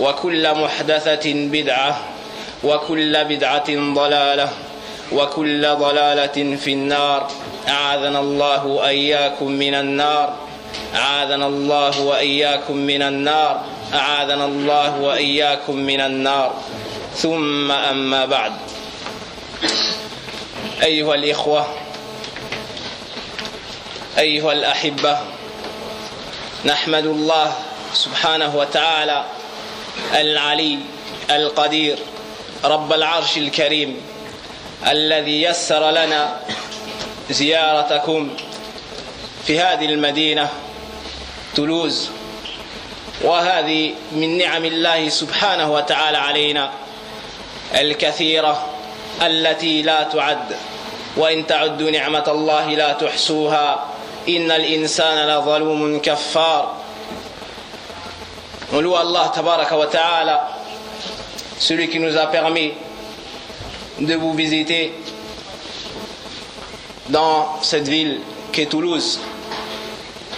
وكل محدثة بدعة وكل بدعة ضلالة وكل ضلالة في النار. أعاذنا الله وإياكم من النار. أعاذنا الله وإياكم من النار. أعاذنا الله وإياكم من النار. ثم أما بعد. أيها الإخوة أيها الأحبة نحمد الله سبحانه وتعالى العلي القدير رب العرش الكريم الذي يسر لنا زيارتكم في هذه المدينة تولوز. وهذه من نعم الله سبحانه وتعالى علينا الكثيرة التي لا تعد. وإن تعدوا نعمة الله لا تحصوها. إن الإنسان لظلوم كفار. On loue Allah tabaraka wa ta'ala, celui qui nous a permis de vous visiter dans cette ville qu'est Toulouse.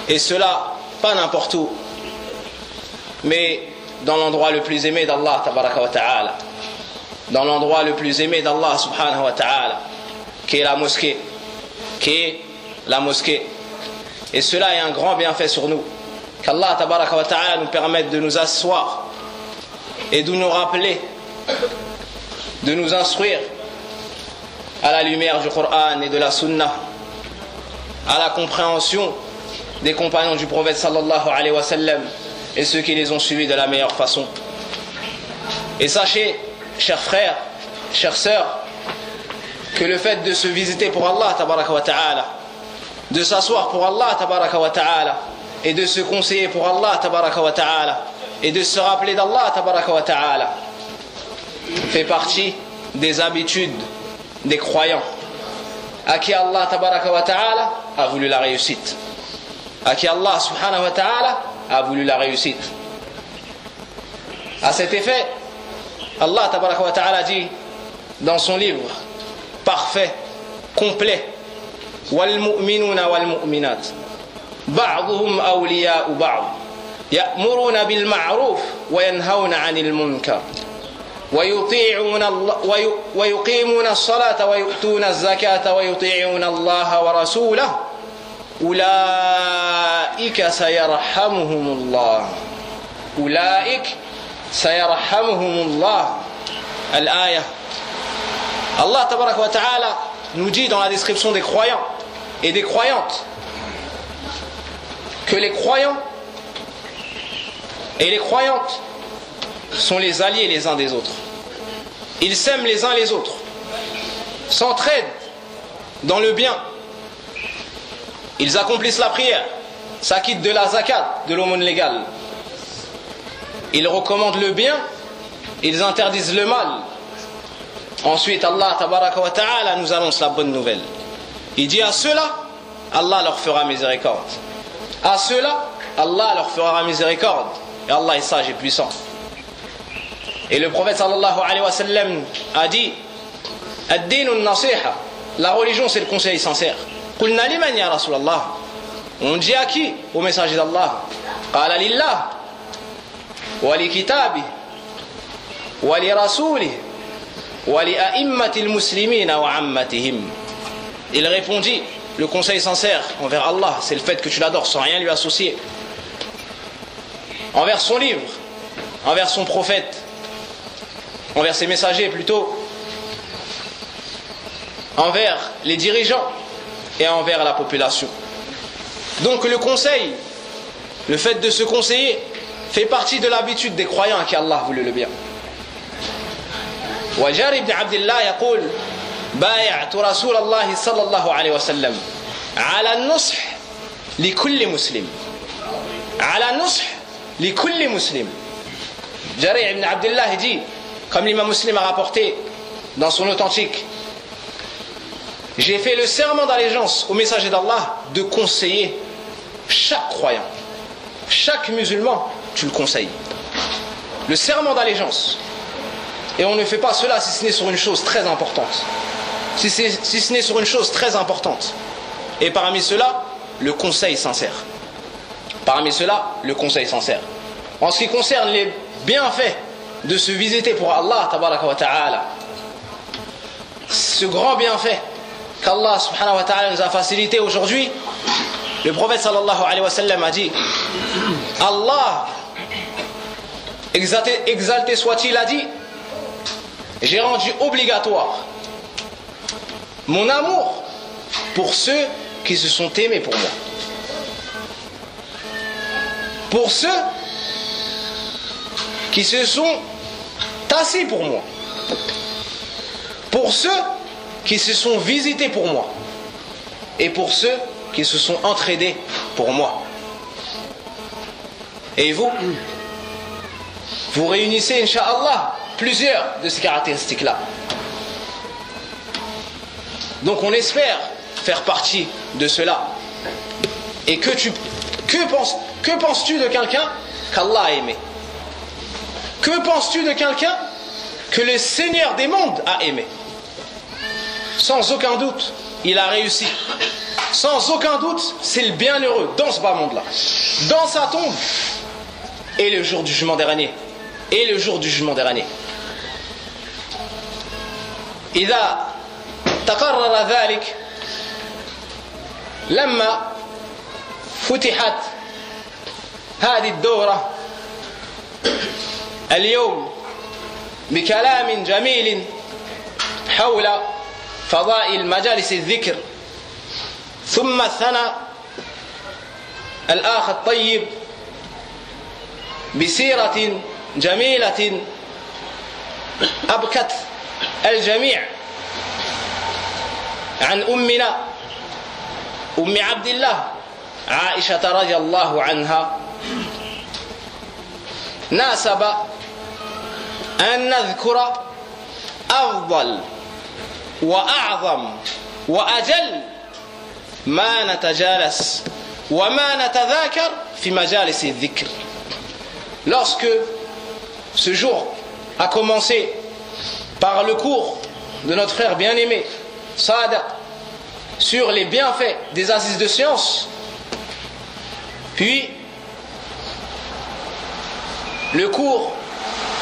Et cela, pas n'importe où, mais dans l'endroit le plus aimé d'Allah tabaraka wa ta'ala. Dans l'endroit le plus aimé d'Allah subhanahu wa ta'ala, qui est la mosquée. Qui est la mosquée. Et cela est un grand bienfait sur nous. Qu'Allah ta'ala nous permette de nous asseoir et de nous rappeler, de nous instruire à la lumière du Coran et de la Sunna, à la compréhension des compagnons du prophète sallallahu alayhi wa sallam et ceux qui les ont suivis de la meilleure façon. Et sachez, chers frères, chères sœurs, que le fait de se visiter pour Allah ta'ala, de s'asseoir pour Allah ta'ala et de se conseiller pour Allah tabaraka et de se rappeler d'Allah tabaraka fait partie des habitudes des croyants. À qui Allah tabaraka a voulu la réussite. À qui Allah subhanahu wa ta'ala a voulu la réussite. À cet effet Allah tabaraka dit dans son livre parfait complet wal mu'minuna wal mu'minat بعضهم أولياء بعض يأمرون بالمعروف وينهون عن المنكر ويطيعون الله ويقيمون الصلاة ويؤتون الزكاة ويطيعون الله ورسوله أولئك سيرحمهم الله أولئك سيرحمهم الله الآية الله تبارك وتعالى nous dit dans la description des croyants et des croyantes que les croyants et les croyantes sont les alliés les uns des autres. Ils s'aiment les uns les autres, s'entraident dans le bien. Ils accomplissent la prière, s'acquittent de la zakat, de l'aumône légale. Ils recommandent le bien, ils interdisent le mal. Ensuite, Allah ta'ala nous annonce la bonne nouvelle. Il dit à ceux-là, Allah leur fera miséricorde. À ceux-là, Allah leur fera miséricorde. Et Allah est sage et puissant. Et le prophète sallallahu alayhi wa sallam a dit La religion, c'est le conseil sincère. On dit à qui Au messager d'Allah. قال لله ولكتابه ولرسوله ولأئمة المسلمين وعمتهم Il répondit le conseil sincère envers Allah, c'est le fait que tu l'adores sans rien lui associer. Envers son livre, envers son prophète, envers ses messagers plutôt, envers les dirigeants et envers la population. Donc le conseil, le fait de se conseiller, fait partie de l'habitude des croyants à qui Allah voulait le bien. وجار بن عبد الله يقول بايعت رسول الله صلى الله عليه وسلم على النصح لكل مسلم على النصح لكل مسلم جريع بن عبد الله dit comme l'imam muslim a rapporté dans son authentique j'ai fait le serment d'allégeance au messager d'Allah de conseiller chaque croyant chaque musulman tu le conseilles le serment d'allégeance et on ne fait pas cela si ce n'est sur une chose très importante si, si ce n'est sur une chose très importante et parmi cela le conseil sincère parmi cela le conseil sincère en ce qui concerne les bienfaits de se visiter pour Allah ta'ala. Ce grand bienfait qu'Allah subhanahu wa ta'ala nous a facilité aujourd'hui, le prophète sallallahu a dit Allah, exalté, exalté soit-il, a dit J'ai rendu obligatoire mon amour pour ceux qui se sont aimés pour moi. Pour ceux qui se sont tassés pour moi. Pour ceux qui se sont visités pour moi. Et pour ceux qui se sont entraînés pour moi. Et vous? Vous réunissez, Inch'Allah, plusieurs de ces caractéristiques-là. Donc on espère faire partie de cela. Et que tu que penses que penses-tu de quelqu'un qu'Allah a aimé que penses-tu de quelqu'un que le Seigneur des mondes a aimé Sans aucun doute, il a réussi. Sans aucun doute, c'est le bienheureux dans ce bas monde-là. Dans sa tombe. Et le jour du jugement dernier. Et le jour du jugement dernier. إذا تقرر ذلك لما فتحت هذه الدورة اليوم بكلام جميل حول فضائل مجالس الذكر. ثم الثنى الآخ الطيب بسيرة جميلة أبكت الجميع. عن أمنا أم عبد الله عائشة رضي الله عنها. ناسب أن نذكر أفضل وأعظم وأجل ما نتجالس وما نتذاكر في مجالس الذكر. Lorsque ce jour a commencé par le cours de notre frère bien-aimé Saada sur les bienfaits des assises de science. Puis le cours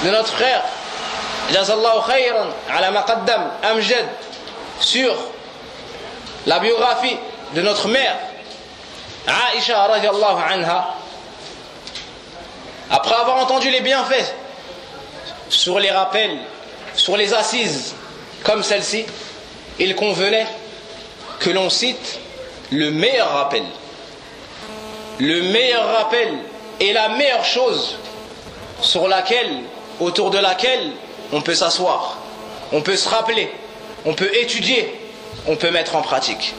de notre frère Jazallahu khayran ala maqaddam Amjad sur la biographie de notre mère Aisha radiallahu anha. Après avoir entendu les bienfaits sur les rappels sur les assises comme celle-ci il convenait que l'on cite le meilleur rappel le meilleur rappel et la meilleure chose sur laquelle autour de laquelle on peut s'asseoir, on peut se rappeler, on peut étudier, on peut mettre en pratique.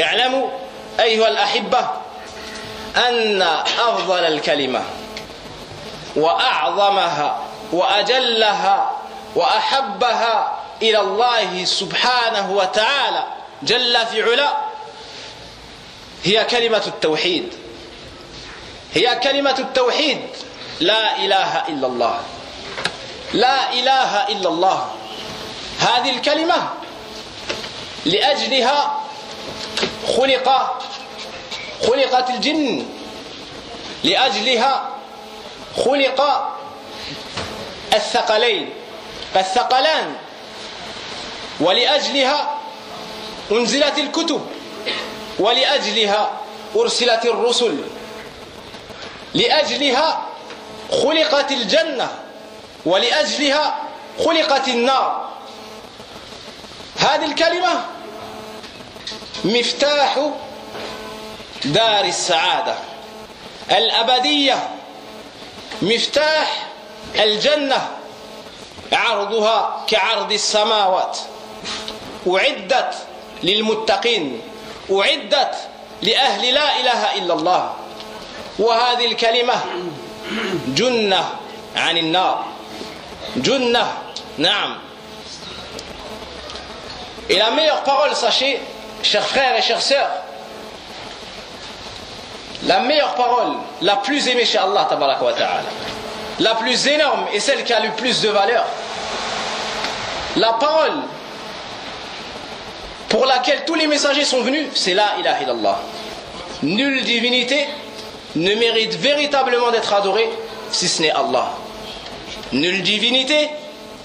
اعلموا أيها الأحبة أن أفضل الكلمة وأعظمها وأجلها وأحبها إلى الله سبحانه وتعالى جل في علا. هي كلمة التوحيد. هي كلمة التوحيد. لا إله إلا الله. لا إله إلا الله. هذه الكلمة لأجلها خلق خلقت الجن. لأجلها خلق الثقلين. الثقلان ولأجلها أنزلت الكتب ولأجلها أرسلت الرسل لأجلها خلقت الجنة ولأجلها خلقت النار. هذه الكلمة مفتاح دار السعادة الأبدية مفتاح الجنة عرضها كعرض السماوات. أعدت للمتقين أعدت لأهل لا إله إلا الله وهذه الكلمة جنة عن النار جنة نعم Et la meilleure parole, sachez, chers frères et chères sœurs, la meilleure parole, la plus aimée chez Allah, wa ta'ala, la plus énorme et celle qui a le plus de valeur, la parole pour laquelle tous les messagers sont venus, c'est la ilaha illallah. Nulle divinité ne mérite véritablement d'être adorée si ce n'est Allah. Nulle divinité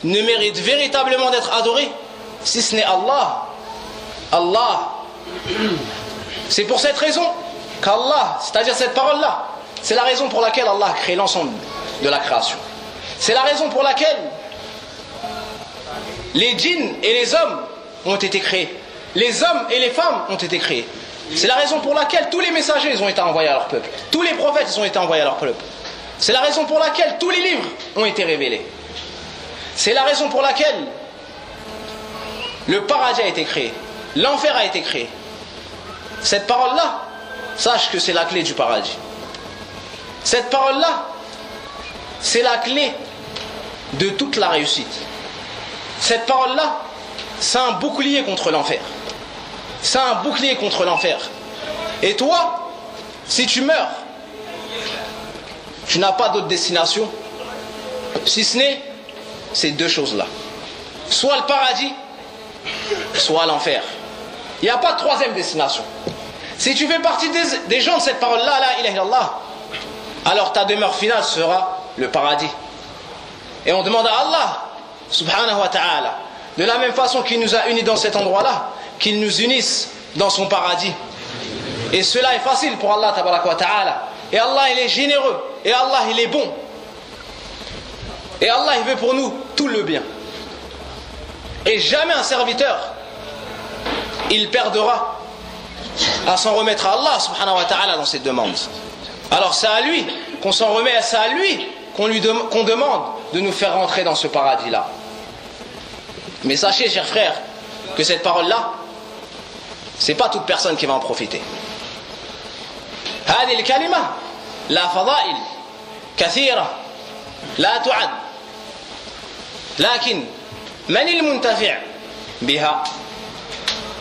ne mérite véritablement d'être adorée si ce n'est Allah. Allah. C'est pour cette raison qu'Allah, c'est-à-dire cette parole-là, c'est la raison pour laquelle Allah a créé l'ensemble de la création. C'est la raison pour laquelle les djinns et les hommes ont été créés. Les hommes et les femmes ont été créés. C'est la raison pour laquelle tous les messagers ont été envoyés à leur peuple. Tous les prophètes ont été envoyés à leur peuple. C'est la raison pour laquelle tous les livres ont été révélés. C'est la raison pour laquelle le paradis a été créé, l'enfer a été créé. Cette parole-là, sache que c'est la clé du paradis. Cette parole-là, c'est la clé de toute la réussite. Cette parole-là, c'est un bouclier contre l'enfer. C'est un bouclier contre l'enfer. Et toi, si tu meurs, tu n'as pas d'autre destination, si ce n'est ces deux choses-là. Soit le paradis, soit l'enfer. Il n'y a pas de troisième destination. Si tu fais partie des, gens de cette parole-là, alors ta demeure finale sera le paradis. Et on demande à Allah, subhanahu wa ta'ala, de la même façon qu'il nous a unis dans cet endroit-là, qu'il nous unisse dans son paradis. Et cela est facile pour Allah ta'ala. Et Allah il est généreux. Et Allah il est bon. Et Allah il veut pour nous tout le bien. Et jamais un serviteur il perdra à s'en remettre à Allah subhanahu wa ta'ala dans ses demandes. Alors c'est à lui qu'on s'en remet, c'est à lui qu'on lui qu'on demande de nous faire rentrer dans ce paradis-là. Mais sachez, chers frères, que cette parole-là, c'est pas toute personne qui va en profiter. هذه الكلمة لا فضائل كثيرة لا تعد. لكن من المنتفع بها؟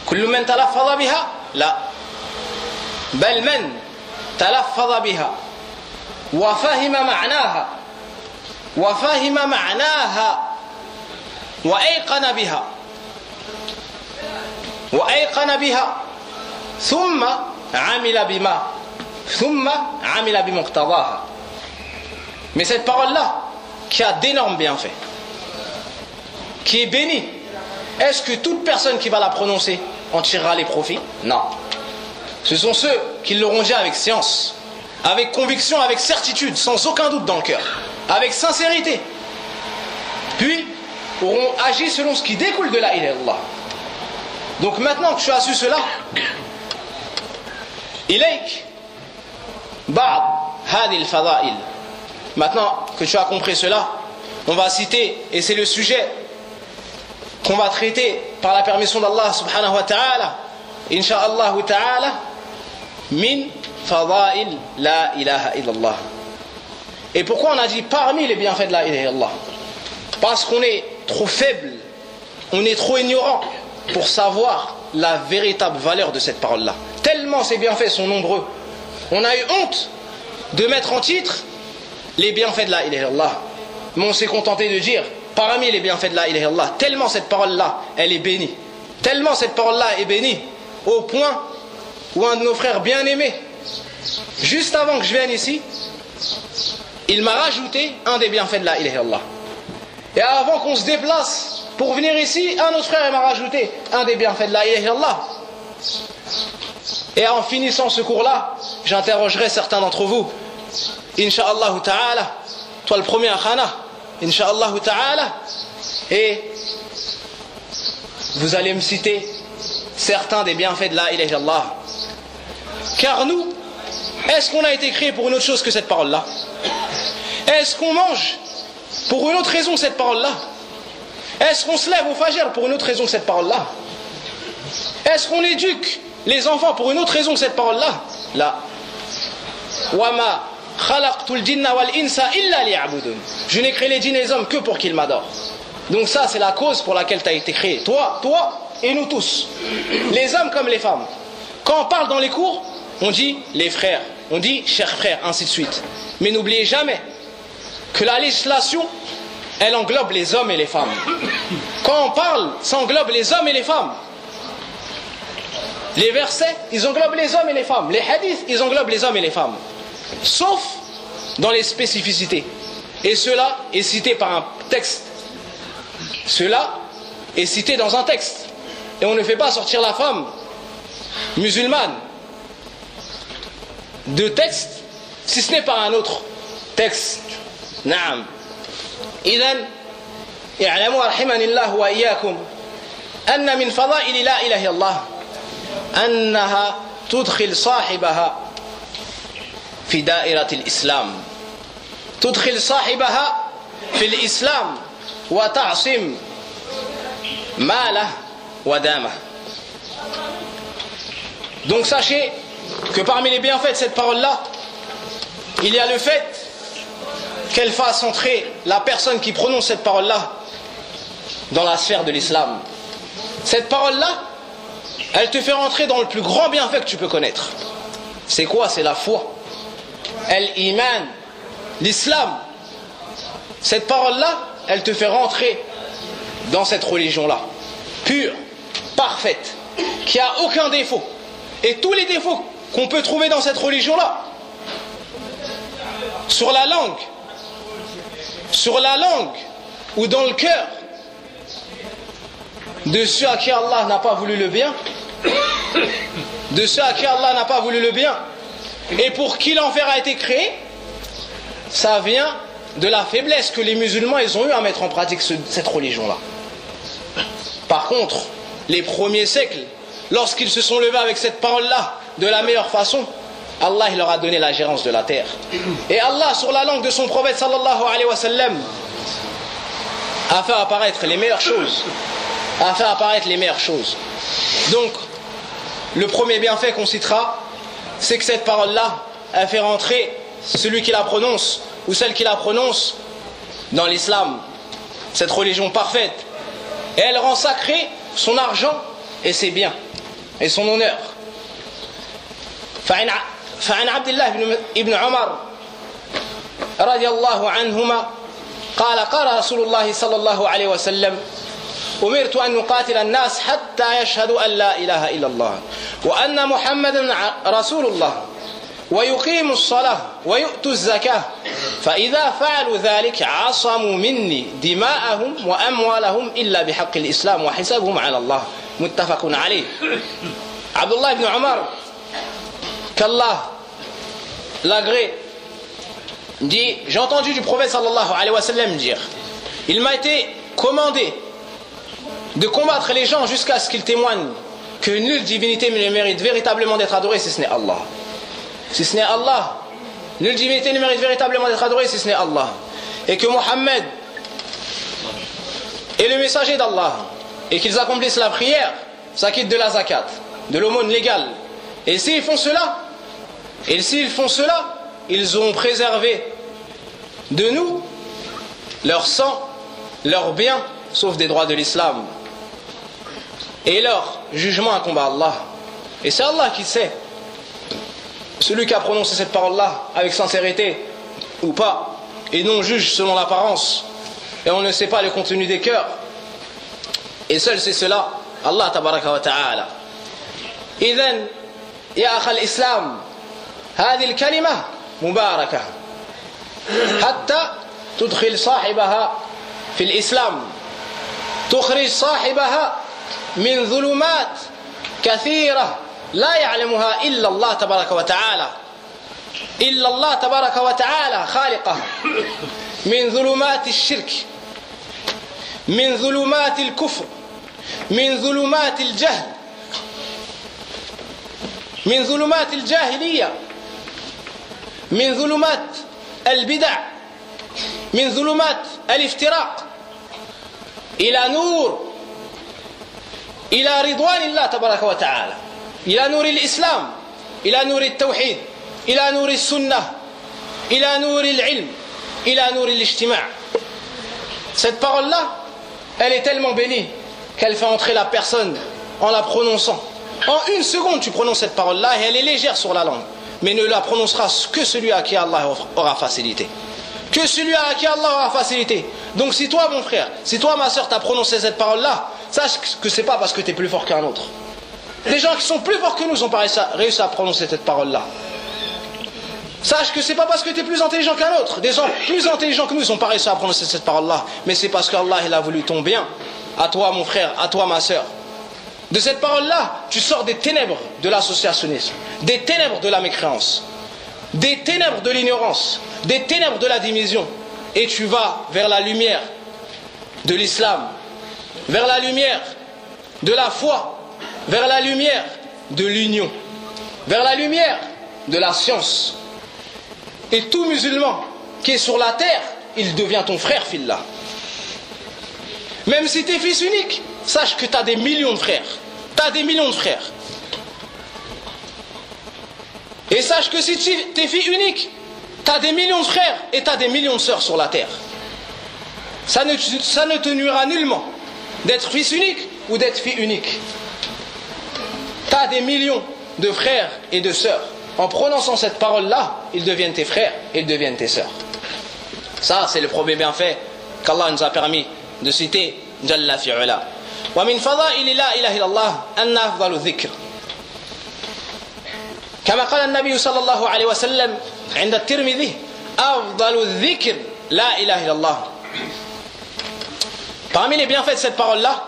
كل من تلفظ بها؟ لا. بل من تلفظ بها وفهم معناها وفهم معناها وأيقن بها. وأيقن بها ثم عمل بما ثم عمل بمقتضاها Mais cette parole-là, qui a d'énormes bienfaits, qui est bénie, est-ce que toute personne qui va la prononcer en tirera les profits Non. Ce sont ceux qui l'auront dit avec science, avec conviction, avec certitude, sans aucun doute dans le cœur, avec sincérité. Puis, auront agi selon ce qui découle de la ilaha Allah. Donc maintenant que tu as su cela, ilaik ba'd hadil fada'il. Maintenant que tu as compris cela, on va citer, et c'est le sujet qu'on va traiter par la permission d'Allah subhanahu wa ta'ala, insha'Allah ta'ala, min fada'il la ilaha illallah. Et pourquoi on a dit parmi les bienfaits de la ilaha illallah? Parce qu'on est trop faible, on est trop ignorant pour savoir la véritable valeur de cette parole-là. Tellement ces bienfaits sont nombreux. On a eu honte de mettre en titre les bienfaits de la ilaha illallah. Mais on s'est contenté de dire parmi les bienfaits de la ilaha illallah, tellement cette parole-là, elle est bénie. Tellement cette parole-là est bénie, au point où un de nos frères bien-aimés, juste avant que je vienne ici, il m'a rajouté un des bienfaits de la ilaha illallah. Et avant qu'on se déplace pour venir ici, un autre frère m'a rajouté un des bienfaits de la. Et en finissant ce cours-là, j'interrogerai certains d'entre vous. Inch'Allah ta'ala, toi le premier Khana, Inch'Allah ta'ala, et vous allez me citer certains des bienfaits de la ilaha. Car nous, est-ce qu'on a été créé pour une autre chose que cette parole-là? Est-ce qu'on mange pour une autre raison que cette parole-là? Est-ce qu'on se lève au fajr pour une autre raison que cette parole-là Est-ce qu'on éduque les enfants pour une autre raison que cette parole-là Là. Je n'ai créé les djinns et les hommes que pour qu'ils m'adorent. Donc ça, c'est la cause pour laquelle tu as été créé. Toi, toi et nous tous. Les hommes comme les femmes. Quand on parle dans les cours, on dit les frères, on dit chers frères, ainsi de suite. Mais n'oubliez jamais que la législation, elle englobe les hommes et les femmes. Quand on parle, ça englobe les hommes et les femmes. Les versets, ils englobent les hommes et les femmes. Les hadiths, ils englobent les hommes et les femmes. Sauf dans les spécificités. Et cela est cité par un texte. Cela est cité dans un texte. Et on ne fait pas sortir la femme musulmane de texte, si ce n'est par un autre texte. Naam. إذا اعلموا رحمني الله وإياكم أن من فضائل لا إله إلا الله أنها تدخل صاحبها في دائرة الإسلام. تدخل صاحبها في الإسلام وتعصم ماله ودامه Donc sachez que parmi les bienfaits de cette parole-là, il y a le fait qu'elle fasse entrer la personne qui prononce cette parole-là dans la sphère de l'islam. Cette parole-là, elle te fait rentrer dans le plus grand bienfait que tu peux connaître. C'est quoi? C'est la foi. Elle iman, l'islam. Cette parole-là, elle te fait rentrer dans cette religion-là, pure, parfaite, qui a aucun défaut. Et tous les défauts qu'on peut trouver dans cette religion-là, sur la langue, sur la langue ou dans le cœur de ceux à qui Allah n'a pas voulu le bien, de ceux à qui Allah n'a pas voulu le bien, et pour qui l'enfer a été créé, ça vient de la faiblesse que les musulmans ont eu à mettre en pratique cette religion-là. Par contre, les premiers siècles, lorsqu'ils se sont levés avec cette parole-là de la meilleure façon, Allah il leur a donné la gérance de la terre. Et Allah, sur la langue de son prophète sallallahu alayhi wa sallam, a fait apparaître les meilleures choses. A fait apparaître les meilleures choses. Donc, le premier bienfait qu'on citera, c'est que cette parole-là, elle fait rentrer celui qui la prononce ou celle qui la prononce dans l'islam, cette religion parfaite. Et elle rend sacré son argent et ses biens et son honneur. فعن عبد الله بن ابن عمر رضي الله عنهما قال قال رسول الله صلى الله عليه وسلم أمرت أن نقاتل الناس حتى يشهدوا أن لا إله إلا الله وأن محمدا رسول الله ويقيموا الصلاة ويؤتوا الزكاة فإذا فعلوا ذلك عصموا مني دماءهم وأموالهم إلا بحق الإسلام وحسابهم على الله متفق عليه. عبد الله بن عمر qu'Allah l'agré dit j'ai entendu du prophète sallallahu alayhi wa sallam dire il m'a été commandé de combattre les gens jusqu'à ce qu'ils témoignent que nulle divinité ne mérite véritablement d'être adorée si ce n'est Allah. Si ce n'est Allah nulle divinité ne mérite véritablement d'être adorée si ce n'est Allah. Et que Mohammed est le messager d'Allah et qu'ils accomplissent la prière s'acquittent de la zakat de l'aumône légale. Et s'ils font cela et s'ils font cela, ils ont préservé de nous leur sang, leurs biens, sauf des droits de l'islam. Et leur jugement à combat Allah. Et c'est Allah qui sait. Celui qui a prononcé cette parole-là avec sincérité ou pas, et non juge selon l'apparence, et on ne sait pas le contenu des cœurs. Et seul c'est cela, Allah tabaraka wa ta'ala. إذن يا أخ الإسلام هذه الكلمة مباركة. حتى تدخل صاحبها في الإسلام. تخرج صاحبها من ظلمات كثيرة لا يعلمها إلا الله تبارك وتعالى. إلا الله تبارك وتعالى خالقه من ظلمات الشرك. من ظلمات الكفر. من ظلمات الجهل. من ظلمات الجاهلية. من ظلمات البدع من ظلمات الافتراق إلى نور إلى رضوان الله تبارك وتعالى إلى نور الإسلام إلى نور التوحيد إلى نور السنة إلى نور العلم إلى نور الاجتماع Cette parole-là, elle est tellement bénie qu'elle fait entrer la personne en la prononçant. En une seconde, tu prononces cette parole-là et elle est légère sur la langue. Mais ne la prononcera que celui à qui Allah aura facilité. Que celui à qui Allah aura facilité. Donc si toi, mon frère, si toi, ma soeur, t'as prononcé cette parole-là, sache que c'est pas parce que tu es plus fort qu'un autre. Les gens qui sont plus forts que nous ont réussi à prononcer cette parole-là. Sache que c'est pas parce que tu plus intelligent qu'un autre. Des gens plus intelligents que nous n'ont pas réussi à prononcer cette parole-là. Mais c'est parce qu'Allah il a voulu ton bien. À toi, mon frère, à toi, ma soeur. De cette parole-là, tu sors des ténèbres de l'associationnisme, des ténèbres de la mécréance, des ténèbres de l'ignorance, des ténèbres de la division. Et tu vas vers la lumière de l'islam, vers la lumière de la foi, vers la lumière de l'union, vers la lumière de la science. Et tout musulman qui est sur la terre, il devient ton frère, fils-là. Même si tu es fils unique, sache que tu as des millions de frères. Tu as des millions de frères. Et sache que si tu es fille unique, tu as des millions de frères et tu as des millions de sœurs sur la terre. Ça ne, te nuira nullement d'être fils unique ou d'être fille unique. Tu as des millions de frères et de sœurs. En prononçant cette parole-là, ils deviennent tes frères ils deviennent tes sœurs. Ça, c'est le premier bienfait qu'Allah nous a permis de citer Jalla fi'ula. ومن فضائل لا إله إلا الله أن أفضل الذكر كما قال النبي صلى الله عليه وسلم عند الترمذي أفضل الذكر لا إله إلا الله Parmi les bienfaits de cette parole-là,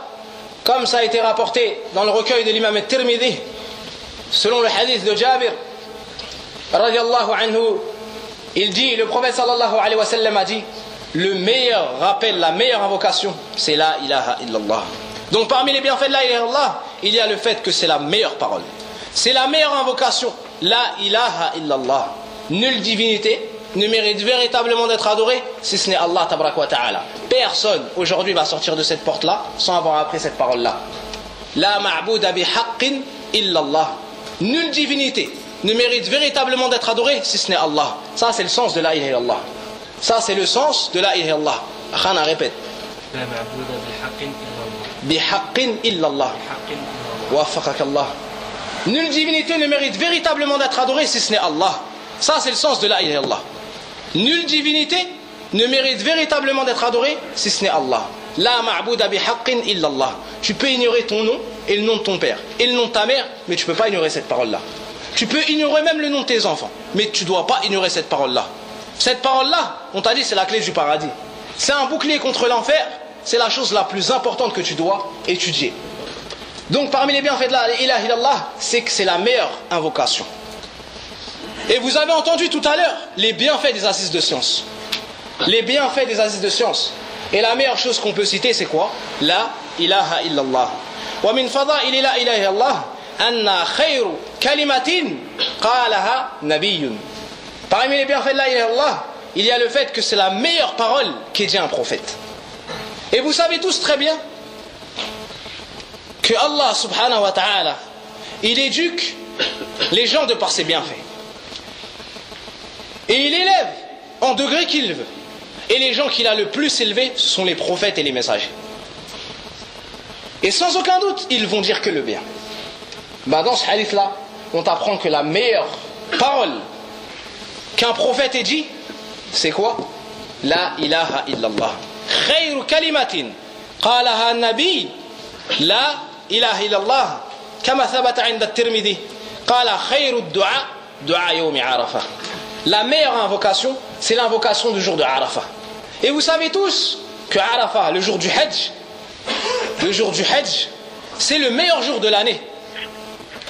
comme ça a été rapporté dans le recueil de l'imam al-Tirmidhi, selon le hadith de Jabir, radiallahu anhu, il dit, le prophète sallallahu alayhi wa sallam a dit, le meilleur rappel, la meilleure invocation, c'est la ilaha illallah. Donc parmi les bienfaits de la ilaha illallah, il y a le fait que c'est la meilleure parole. C'est la meilleure invocation, la ilaha illallah. Nulle divinité ne mérite véritablement d'être adorée si ce n'est Allah ta'ala. Personne aujourd'hui va sortir de cette porte-là sans avoir appris cette parole-là. La ma'bouda bi haqqin illallah. Nulle divinité ne mérite véritablement d'être adorée si ce n'est Allah. Ça c'est le sens de la ilaha illallah. Ça, c'est le sens de la ilaha illallah. Khana répète. Illallah. Allah. Nulle divinité ne mérite véritablement d'être adorée si ce n'est Allah. Ça, c'est le sens de la ilaha. Nulle divinité ne mérite véritablement d'être adorée si ce n'est Allah. La ma'bouda bihaqqin illallah. Tu peux ignorer ton nom et le nom de ton père et le nom de ta mère, mais tu ne peux pas ignorer cette parole-là. Tu peux ignorer même le nom de tes enfants, mais tu ne dois pas ignorer cette parole-là. Cette parole-là, on t'a dit, c'est la clé du paradis. C'est un bouclier contre l'enfer. C'est la chose la plus importante que tu dois étudier. Donc parmi les bienfaits de la ilaha illallah, c'est que c'est la meilleure invocation. Et vous avez entendu tout à l'heure les bienfaits des assises de science. Les bienfaits des assises de science. Et la meilleure chose qu'on peut citer, c'est quoi? La ilaha illallah. Wa min fada'il la ilaha illallah anna khayru kalimatin qalaha nabiyyun. Parmi les bienfaits de la ilaha il y a le fait que c'est la meilleure parole qu'ait dit un prophète. Et vous savez tous très bien que Allah subhanahu wa ta'ala, il éduque les gens de par ses bienfaits. Et il élève en degré qu'il veut. Et les gens qu'il a le plus élevés, ce sont les prophètes et les messagers. Et sans aucun doute, ils vont dire que le bien. Bah, dans ce hadith-là, on t'apprend que la meilleure parole qu'un prophète ait dit, c'est quoi? La ilaha illallah. خير كلمة قالها النبي لا إله إلا الله كما ثبت عند الترمذي قال خير الدعاء دعاء يوم عرفة La meilleure invocation, c'est l'invocation du jour de Arafah. Et vous savez tous que Arafah, le jour du Hajj, le jour du Hajj, c'est le meilleur jour de l'année.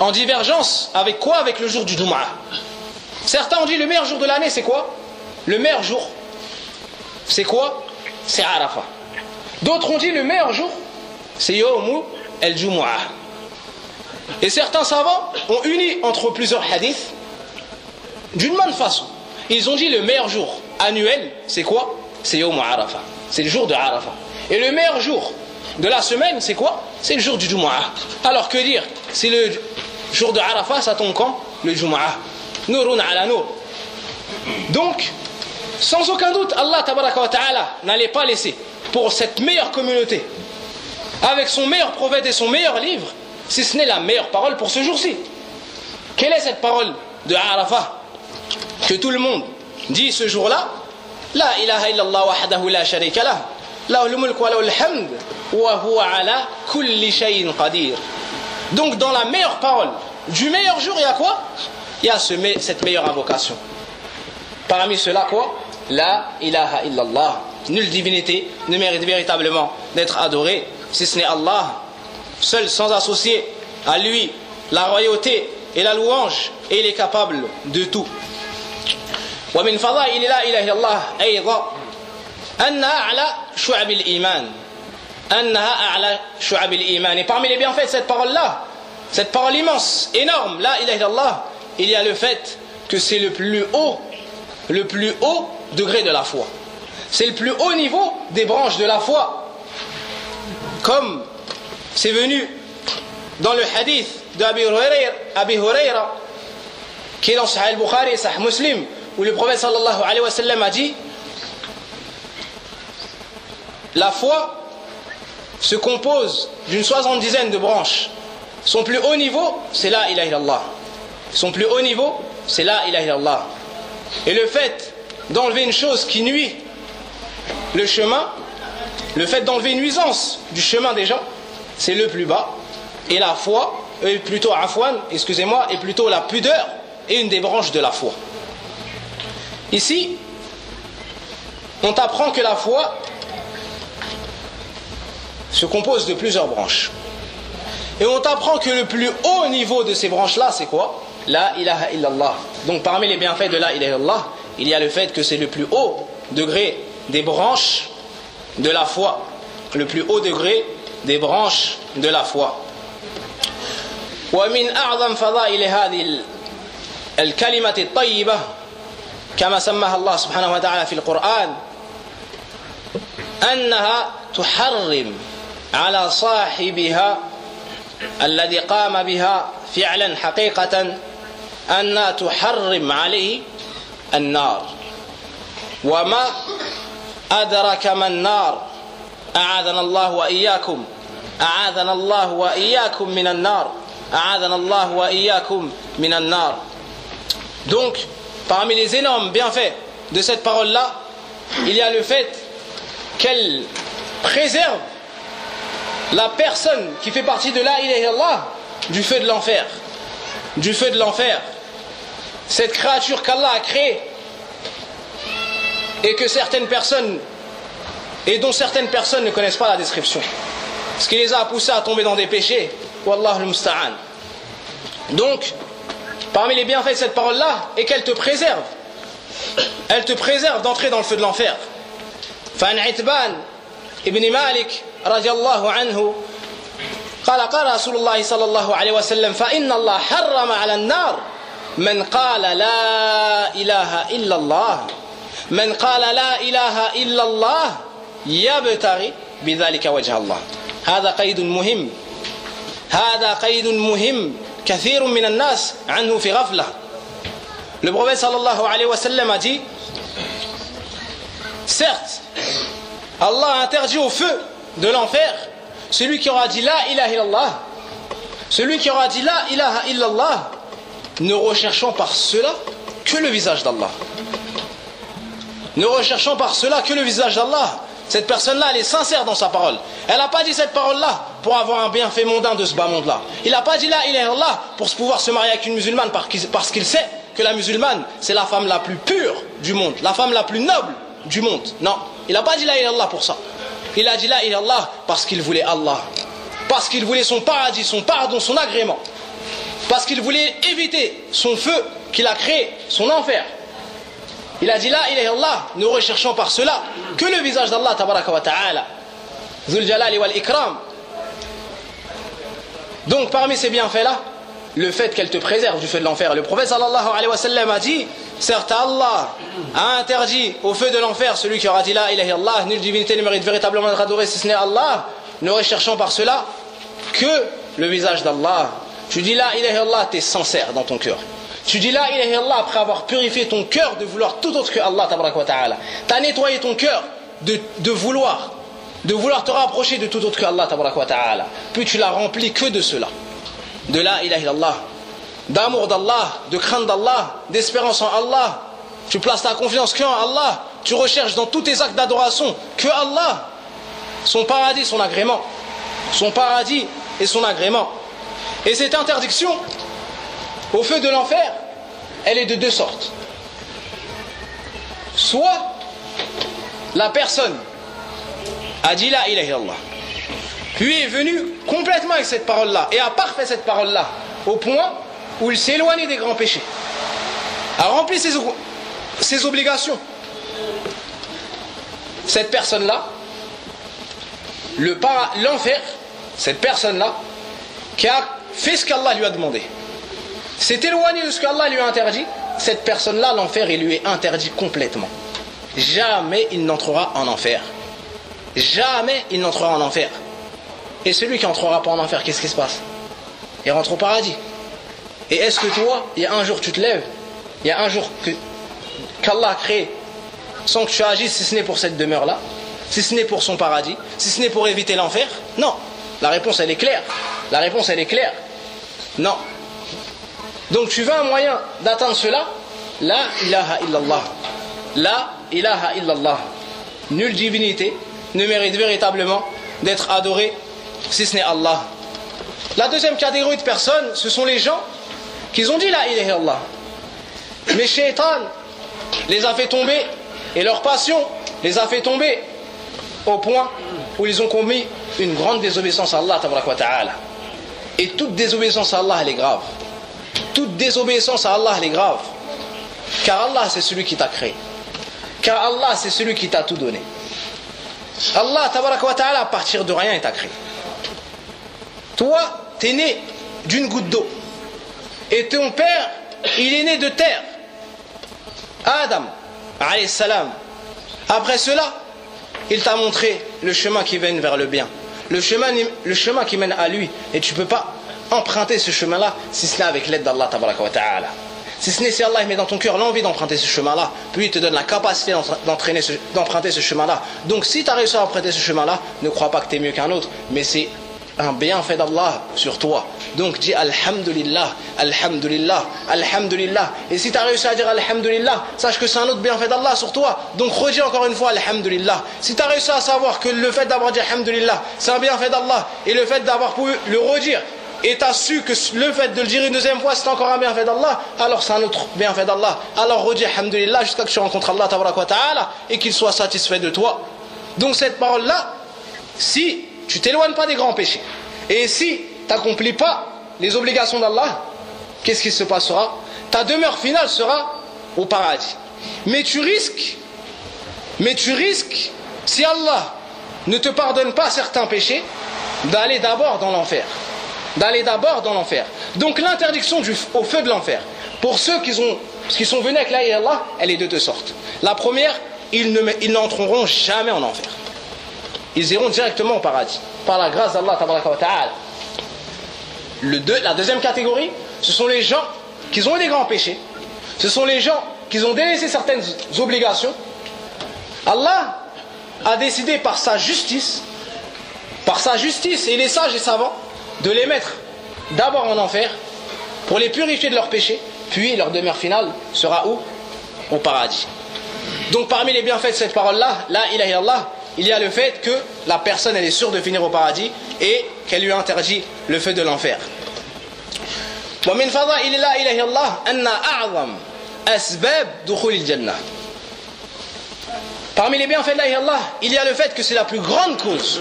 En divergence avec quoi Avec le jour du Jumu'ah. Certains ont dit le meilleur jour de l'année, c'est quoi Le meilleur jour, c'est quoi C'est Arafah. D'autres ont dit le meilleur jour, c'est Yawmu el-Jumu'ah. Et certains savants ont uni entre plusieurs hadiths d'une même façon. Ils ont dit le meilleur jour annuel, c'est quoi? C'est Yawm Arafah. C'est le jour de Arafah. Et le meilleur jour de la semaine, c'est quoi? C'est le jour du Jumu'ah. Alors que dire? C'est le jour de Arafah, ça tombe quand? Le Jumu'ah. Nurun ala nur. Donc, sans aucun doute, Allah ta'ala n'allait pas laisser pour cette meilleure communauté, avec son meilleur prophète et son meilleur livre, si ce n'est la meilleure parole pour ce jour-ci. Quelle est cette parole de Arafah que tout le monde dit ce jour-là? La ilaha illallah wahdahu la sharika. Donc dans la meilleure parole du meilleur jour, il y a quoi? Il y a ce, cette meilleure invocation. Parmi cela, quoi? La ilaha illallah. Nulle divinité ne mérite véritablement d'être adorée si ce n'est Allah, seul sans associer à lui la royauté et la louange, et il est capable de tout. ومن فضائل لا إله إلا الله أيضا أنها أعلى شعب الإيمان أنها أعلى شعب الإيمان et parmi les bienfaits de cette parole-là cette parole immense, énorme la ilaha illallah il y a le fait que c'est le plus haut le plus haut degré de la foi c'est le plus haut niveau des branches de la foi comme c'est venu dans le hadith d'Abi Huraira qui est dans Sahih al-Bukhari et Sahih Muslim où le prophète sallallahu alayhi wa sallam a dit la foi se compose d'une soixante-dizaine de branches. Son plus haut niveau, c'est la ilaha illallah. Son plus haut niveau, c'est la ilaha illallah. Et le fait d'enlever une chose qui nuit le chemin, le fait d'enlever une nuisance du chemin des gens, c'est le plus bas. Et la foi, euh, plutôt afwan, excusez-moi, est plutôt la pudeur et une des branches de la foi. Ici, on t'apprend que la foi se compose de plusieurs branches. Et on t'apprend que le plus haut niveau de ces branches-là, c'est quoi? La ilaha illallah. Donc parmi les bienfaits de la ilaha illallah, il y a le fait que c'est le plus haut degré des branches de la foi. Le plus haut degré des branches de la foi. ومن أعظم فضائل هذه الكلمة الطيبة كما سماها الله سبحانه وتعالى في القرآن أنها تحرم على صاحبها الذي قام بها فعلا حقيقة أنها تحرم عليه النار وما أدرك ما النار أعاذنا الله وإياكم أعاذنا الله وإياكم من النار أعاذنا الله وإياكم من النار Donc, Parmi les énormes bienfaits de cette parole-là, il y a le fait qu'elle préserve la personne qui fait partie de la ilaha du feu de l'enfer. Du feu de l'enfer. Cette créature qu'Allah a créée et que certaines personnes et dont certaines personnes ne connaissent pas la description. Ce qui les a poussés à tomber dans des péchés. Wallah al-musta'an. Donc, Parmi les bienfaits de cette parole-là est qu'elle te préserve. Elle te préserve d'entrer dans le feu de l'enfer. فعن عتبان ابن مالك رضي الله عنه قال قال رسول الله صلى الله عليه وسلم فإن الله حرم على النار من قال لا إله إلا الله من قال لا إله إلا الله يبتغي بذلك وجه الله. هذا قيد مهم هذا قيد مهم كثير من الناس عنه في غفلة. لبغوية صلى الله عليه وسلم دي سرط الله انترجيه في de l'enfer celui qui aura dit la ilaha illallah celui qui aura dit la ilaha illallah ne recherchant par cela que le visage d'Allah. ne recherchant par cela que le visage d'Allah. Cette personne-là, elle est sincère dans sa parole. Elle n'a pas dit cette parole-là pour avoir un bienfait mondain de ce bas monde-là. Il n'a pas dit là, il est Allah pour pouvoir se marier avec une musulmane parce qu'il sait que la musulmane, c'est la femme la plus pure du monde, la femme la plus noble du monde. Non, il n'a pas dit là, il est Allah pour ça. Il a dit là, il est Allah parce qu'il voulait Allah. Parce qu'il voulait son paradis, son pardon, son agrément. Parce qu'il voulait éviter son feu qu'il a créé, son enfer. Il a dit là, il est Allah, nous recherchons par cela que le visage d'Allah, tabaraka wa ta'ala. Zul jalali wal ikram. Donc parmi ces bienfaits-là, le fait qu'elle te préserve du feu de l'enfer. Le prophète sallallahu alayhi wa a dit Certes, Allah a interdit au feu de l'enfer celui qui aura dit là, ilaha Allah, nulle divinité ne mérite véritablement d'être adorée si ce n'est Allah. Nous recherchons par cela que le visage d'Allah. Tu dis là, ilaha Allah, tu es sincère dans ton cœur. Tu dis là, ilaha Allah, après avoir purifié ton cœur de vouloir tout autre que Allah, ta'ala. Tu as nettoyé ton cœur de, de, vouloir, de vouloir te rapprocher de tout autre que Allah, ta'ala. Puis tu l'as rempli que de cela. De la ilaha Allah. D'amour d'Allah, de crainte d'Allah, d'espérance en Allah. Tu places ta confiance que en Allah. Tu recherches dans tous tes actes d'adoration que Allah. Son paradis, son agrément. Son paradis et son agrément. Et cette interdiction, au feu de l'enfer, elle est de deux sortes. Soit la personne a dit la ilaha puis est venu complètement avec cette parole-là et a parfait cette parole-là au point où il s'est éloigné des grands péchés, a rempli ses, ses obligations. Cette personne-là, l'enfer, cette personne-là, qui a fait ce qu'Allah lui a demandé, s'est éloigné de ce qu'Allah lui a interdit, cette personne-là, l'enfer, il lui est interdit complètement. Jamais il n'entrera en enfer. Jamais il n'entrera en enfer. Et celui qui entrera pas en enfer, qu'est-ce qui se passe? Il rentre au paradis. Et est-ce que toi, il y a un jour tu te lèves, il y a un jour qu'Allah a créé, sans que tu agisses, si ce n'est pour cette demeure-là, si ce n'est pour son paradis, si ce n'est pour éviter l'enfer? Non. La réponse, elle est claire. La réponse, elle est claire. Non. Donc tu veux un moyen d'atteindre cela? La ilaha illallah. La ilaha illallah. Nulle divinité ne mérite véritablement d'être adorée si ce n'est Allah. La deuxième catégorie de personnes, ce sont les gens qui ont dit la ilaha illallah. Mais Shaitan les a fait tomber et leur passion les a fait tomber au point où ils ont commis une grande désobéissance à Allah. Et toute désobéissance à Allah, elle est grave toute désobéissance à Allah, elle est grave. Car Allah, c'est celui qui t'a créé. Car Allah, c'est celui qui t'a tout donné. Allah, ta'ala, à partir de rien, il t'a créé. Toi, tu es né d'une goutte d'eau. Et ton père, il est né de terre. Adam, salam. Après cela, il t'a montré le chemin qui mène vers le bien. Le chemin, qui mène à lui. Et tu ne peux pas emprunter ce chemin-là, si ce n'est avec l'aide d'Allah. Si ce n'est si Allah met dans ton cœur l'envie d'emprunter ce chemin-là, puis il te donne la capacité d'emprunter ce chemin-là. Donc si tu as réussi à emprunter ce chemin-là, ne crois pas que tu es mieux qu'un autre, mais c'est un bienfait d'Allah sur toi. Donc dis Alhamdulillah, Alhamdulillah, Alhamdulillah. Et si tu as réussi à dire Alhamdulillah, sache que c'est un autre bienfait d'Allah sur toi. Donc redis encore une fois Alhamdulillah. Si tu as réussi à savoir que le fait d'avoir dit Alhamdulillah, c'est un bienfait d'Allah, et le fait d'avoir pu le redire, et tu as su que le fait de le dire une deuxième fois, c'est encore un bienfait d'Allah, alors c'est un autre bienfait d'Allah. Alors redis Alhamdulillah jusqu'à que tu rencontres Allah ta'ala et qu'il soit satisfait de toi. Donc cette parole-là, si tu t'éloignes pas des grands péchés, et si tu n'accomplis pas les obligations d'Allah, qu'est-ce qui se passera? Ta demeure finale sera au paradis. Mais tu risques, mais tu risques, si Allah ne te pardonne pas certains péchés, d'aller d'abord dans l'enfer d'aller d'abord dans l'enfer. Donc l'interdiction au feu de l'enfer, pour ceux qui, ont, qui sont venus avec la Allah, elle est de deux sortes. La première, ils n'entreront jamais en enfer. Ils iront directement au paradis, par la grâce d'Allah. Le deux, la deuxième catégorie, ce sont les gens qui ont eu des grands péchés. Ce sont les gens qui ont délaissé certaines obligations. Allah a décidé par sa justice, par sa justice, et les sages et savants, de les mettre d'abord en enfer pour les purifier de leurs péchés, puis leur demeure finale sera où? Au paradis. Donc parmi les bienfaits de cette parole-là, la ilaha illallah, il y a le fait que la personne elle est sûre de finir au paradis et qu'elle lui interdit le feu de l'enfer. ومن فضائل لا إله إلا الله أن أعظم أسباب دخول الجنة Parmi les bienfaits de la ilaha il y a le fait que c'est la plus grande cause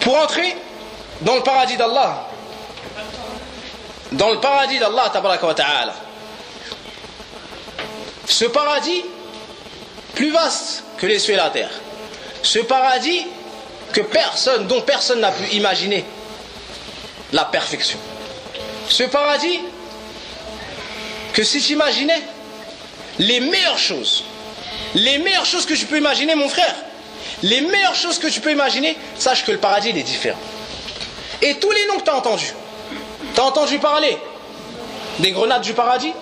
pour entrer dans le paradis d'Allah. Dans le paradis d'Allah, tabaraka wa ta'ala. Ce paradis, plus vaste que les cieux et la terre. Ce paradis que personne, dont personne n'a pu imaginer la perfection. Ce paradis que si tu imaginais les meilleures choses, les meilleures choses que tu peux imaginer, mon frère, les meilleures choses que tu peux imaginer, sache que le paradis est différent. Et tous les noms que tu as entendus, tu as entendu parler des grenades du paradis,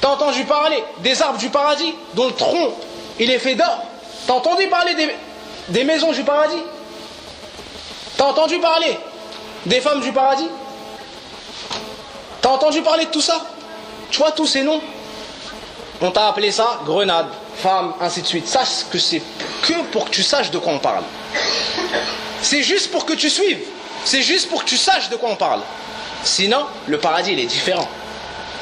tu as entendu parler des arbres du paradis, dont le tronc il est fait d'or, tu as entendu parler des, maisons du paradis, tu as entendu parler des femmes du paradis, tu as entendu parler de tout ça? Tu vois tous ces noms? On t'a appelé ça grenade, femme, ainsi de suite. Sache que c'est que pour que tu saches de quoi on parle. C'est juste pour que tu suives. C'est juste pour que tu saches de quoi on parle. Sinon, le paradis, il est différent.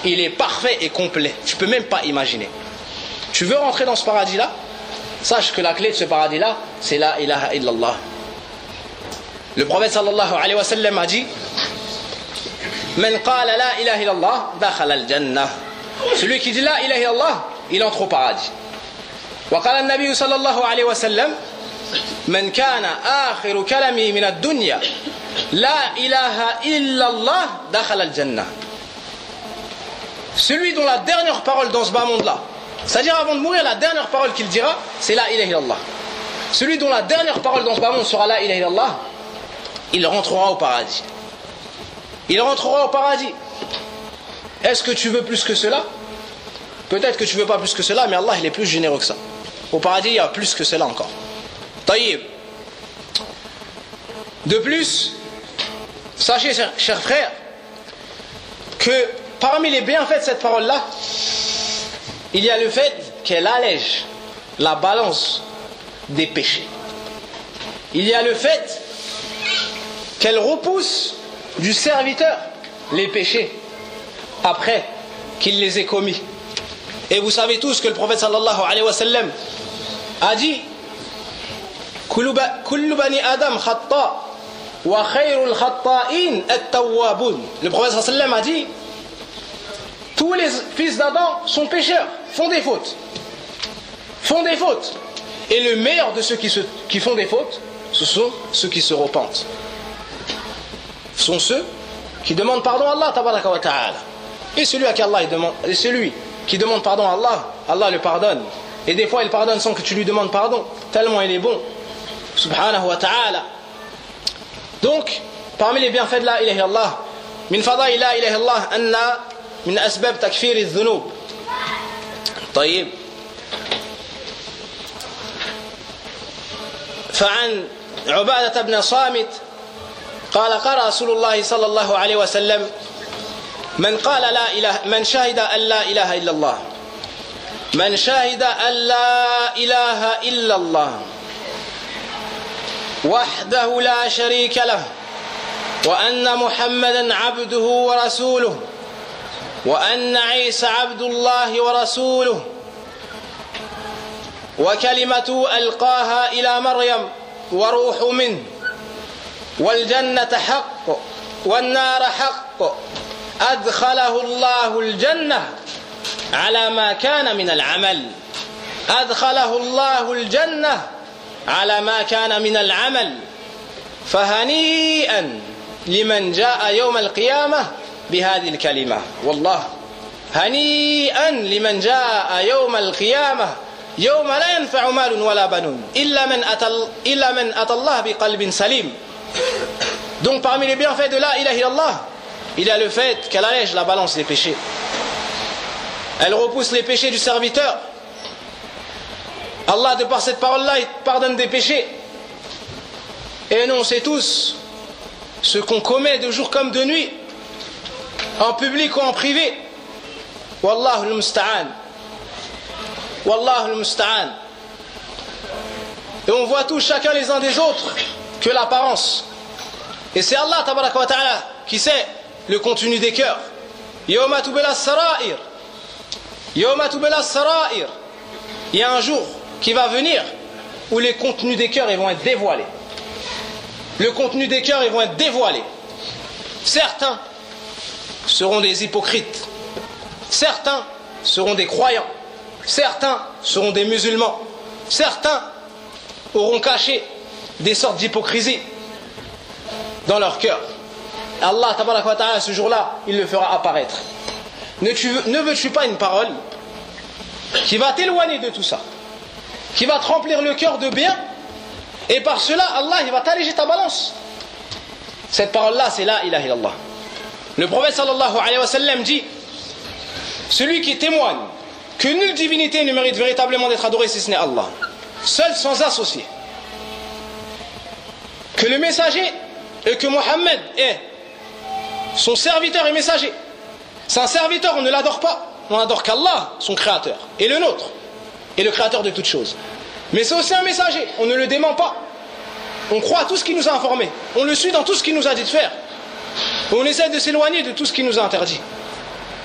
Il est parfait et complet. Tu peux même pas imaginer. Tu veux rentrer dans ce paradis-là? Sache que la clé de ce paradis-là, c'est la ilaha illallah. Le prophète sallallahu alayhi wa sallam a dit Man qala la ilaha illallah, dakhala al-jannah. Celui qui dit la ilaha illallah, il entre au paradis. وقال النبي صلى الله عليه وسلم من كان آخر كلامه من الدنيا لا إله إلا الله دخل الجنة Celui dont la dernière parole dans ce bas monde-là, c'est-à-dire avant de mourir, la dernière parole qu'il dira, c'est la ilaha. Celui dont la dernière parole dans ce bas sera la ilaha il rentrera au paradis. Il rentrera au paradis. Est-ce que tu veux plus que cela? Peut-être que tu veux pas plus que cela, mais Allah il est plus généreux que ça. Au paradis, il y a plus que cela encore. Taïb. De plus, sachez, chers frères, que parmi les bienfaits de cette parole-là, il y a le fait qu'elle allège la balance des péchés. Il y a le fait qu'elle repousse du serviteur les péchés après qu'il les ait commis. Et vous savez tous que le prophète sallallahu alayhi wa sallam a dit Le prophète sallallahu alayhi wa sallam a dit tous les fils d'Adam sont pécheurs, font des fautes. Font des fautes. Et le meilleur de ceux qui, font des fautes, ce sont ceux qui se repentent. Ce sont ceux qui demandent pardon à Allah ta'ala. Et celui à qui Allah demande pardon à Allah, Allah le pardonne. Et des fois il pardonne sans que tu lui demandes pardon, tellement il est bon. Subhanahu wa ta'ala. Donc, parmi les bienfaits de la ilaha illallah, min fada'i la ilaha illallah, anna من أسباب تكفير الذنوب. طيب. فعن عبادة بن صامت قال قال رسول الله صلى الله عليه وسلم من قال لا إله من شهد أن لا إله إلا الله من شهد أن لا إله إلا الله وحده لا شريك له وأن محمدا عبده ورسوله وأن عيسى عبد الله ورسوله وكلمة ألقاها إلى مريم وروح منه والجنة حق والنار حق أدخله الله الجنة على ما كان من العمل. أدخله الله الجنة على ما كان من العمل. فهنيئا لمن جاء يوم القيامة بهذه الكلمة والله هنيئا لمن جاء يوم القيامة يوم لا ينفع مال ولا بنون إلا من أتى, إلا من أتى الله بقلب سليم Donc parmi les bienfaits de la ilaha illallah, il y a le fait qu'elle allège la balance des péchés. Elle repousse les péchés du serviteur. Allah, de par cette parole-là, il pardonne des péchés. Et nous, on sait tous ce qu'on commet de jour comme de nuit, en public ou en privé. Wallahu al-musta'an. Wallah al-musta'an. Et on voit tous chacun les uns des autres que l'apparence. Et c'est Allah wa ta'ala qui sait le contenu des cœurs. Yawma sara'ir. Yawma sara'ir. Il y a un jour qui va venir où les contenus des cœurs ils vont être dévoilés. Le contenu des cœurs ils vont être dévoilés. Certains seront des hypocrites. Certains seront des croyants. Certains seront des musulmans. Certains auront caché des sortes d'hypocrisie dans leur cœur. Allah, ta'ala, ce jour-là, il le fera apparaître. Ne, veux-tu pas une parole qui va t'éloigner de tout ça, qui va te remplir le cœur de bien, et par cela, Allah, il va t'alléger ta balance? Cette parole-là, c'est la ilaha illallah. Le prophète sallallahu alayhi wa sallam dit Celui qui témoigne que nulle divinité ne mérite véritablement d'être adorée si ce n'est Allah, seul sans associé. Que le messager et que Mohammed est son serviteur et messager. C'est un serviteur, on ne l'adore pas, on n'adore qu'Allah, son créateur, et le nôtre, et le créateur de toutes choses. Mais c'est aussi un messager, on ne le dément pas. On croit à tout ce qu'il nous a informé, on le suit dans tout ce qu'il nous a dit de faire. On essaie de s'éloigner de tout ce qu'il nous a interdit.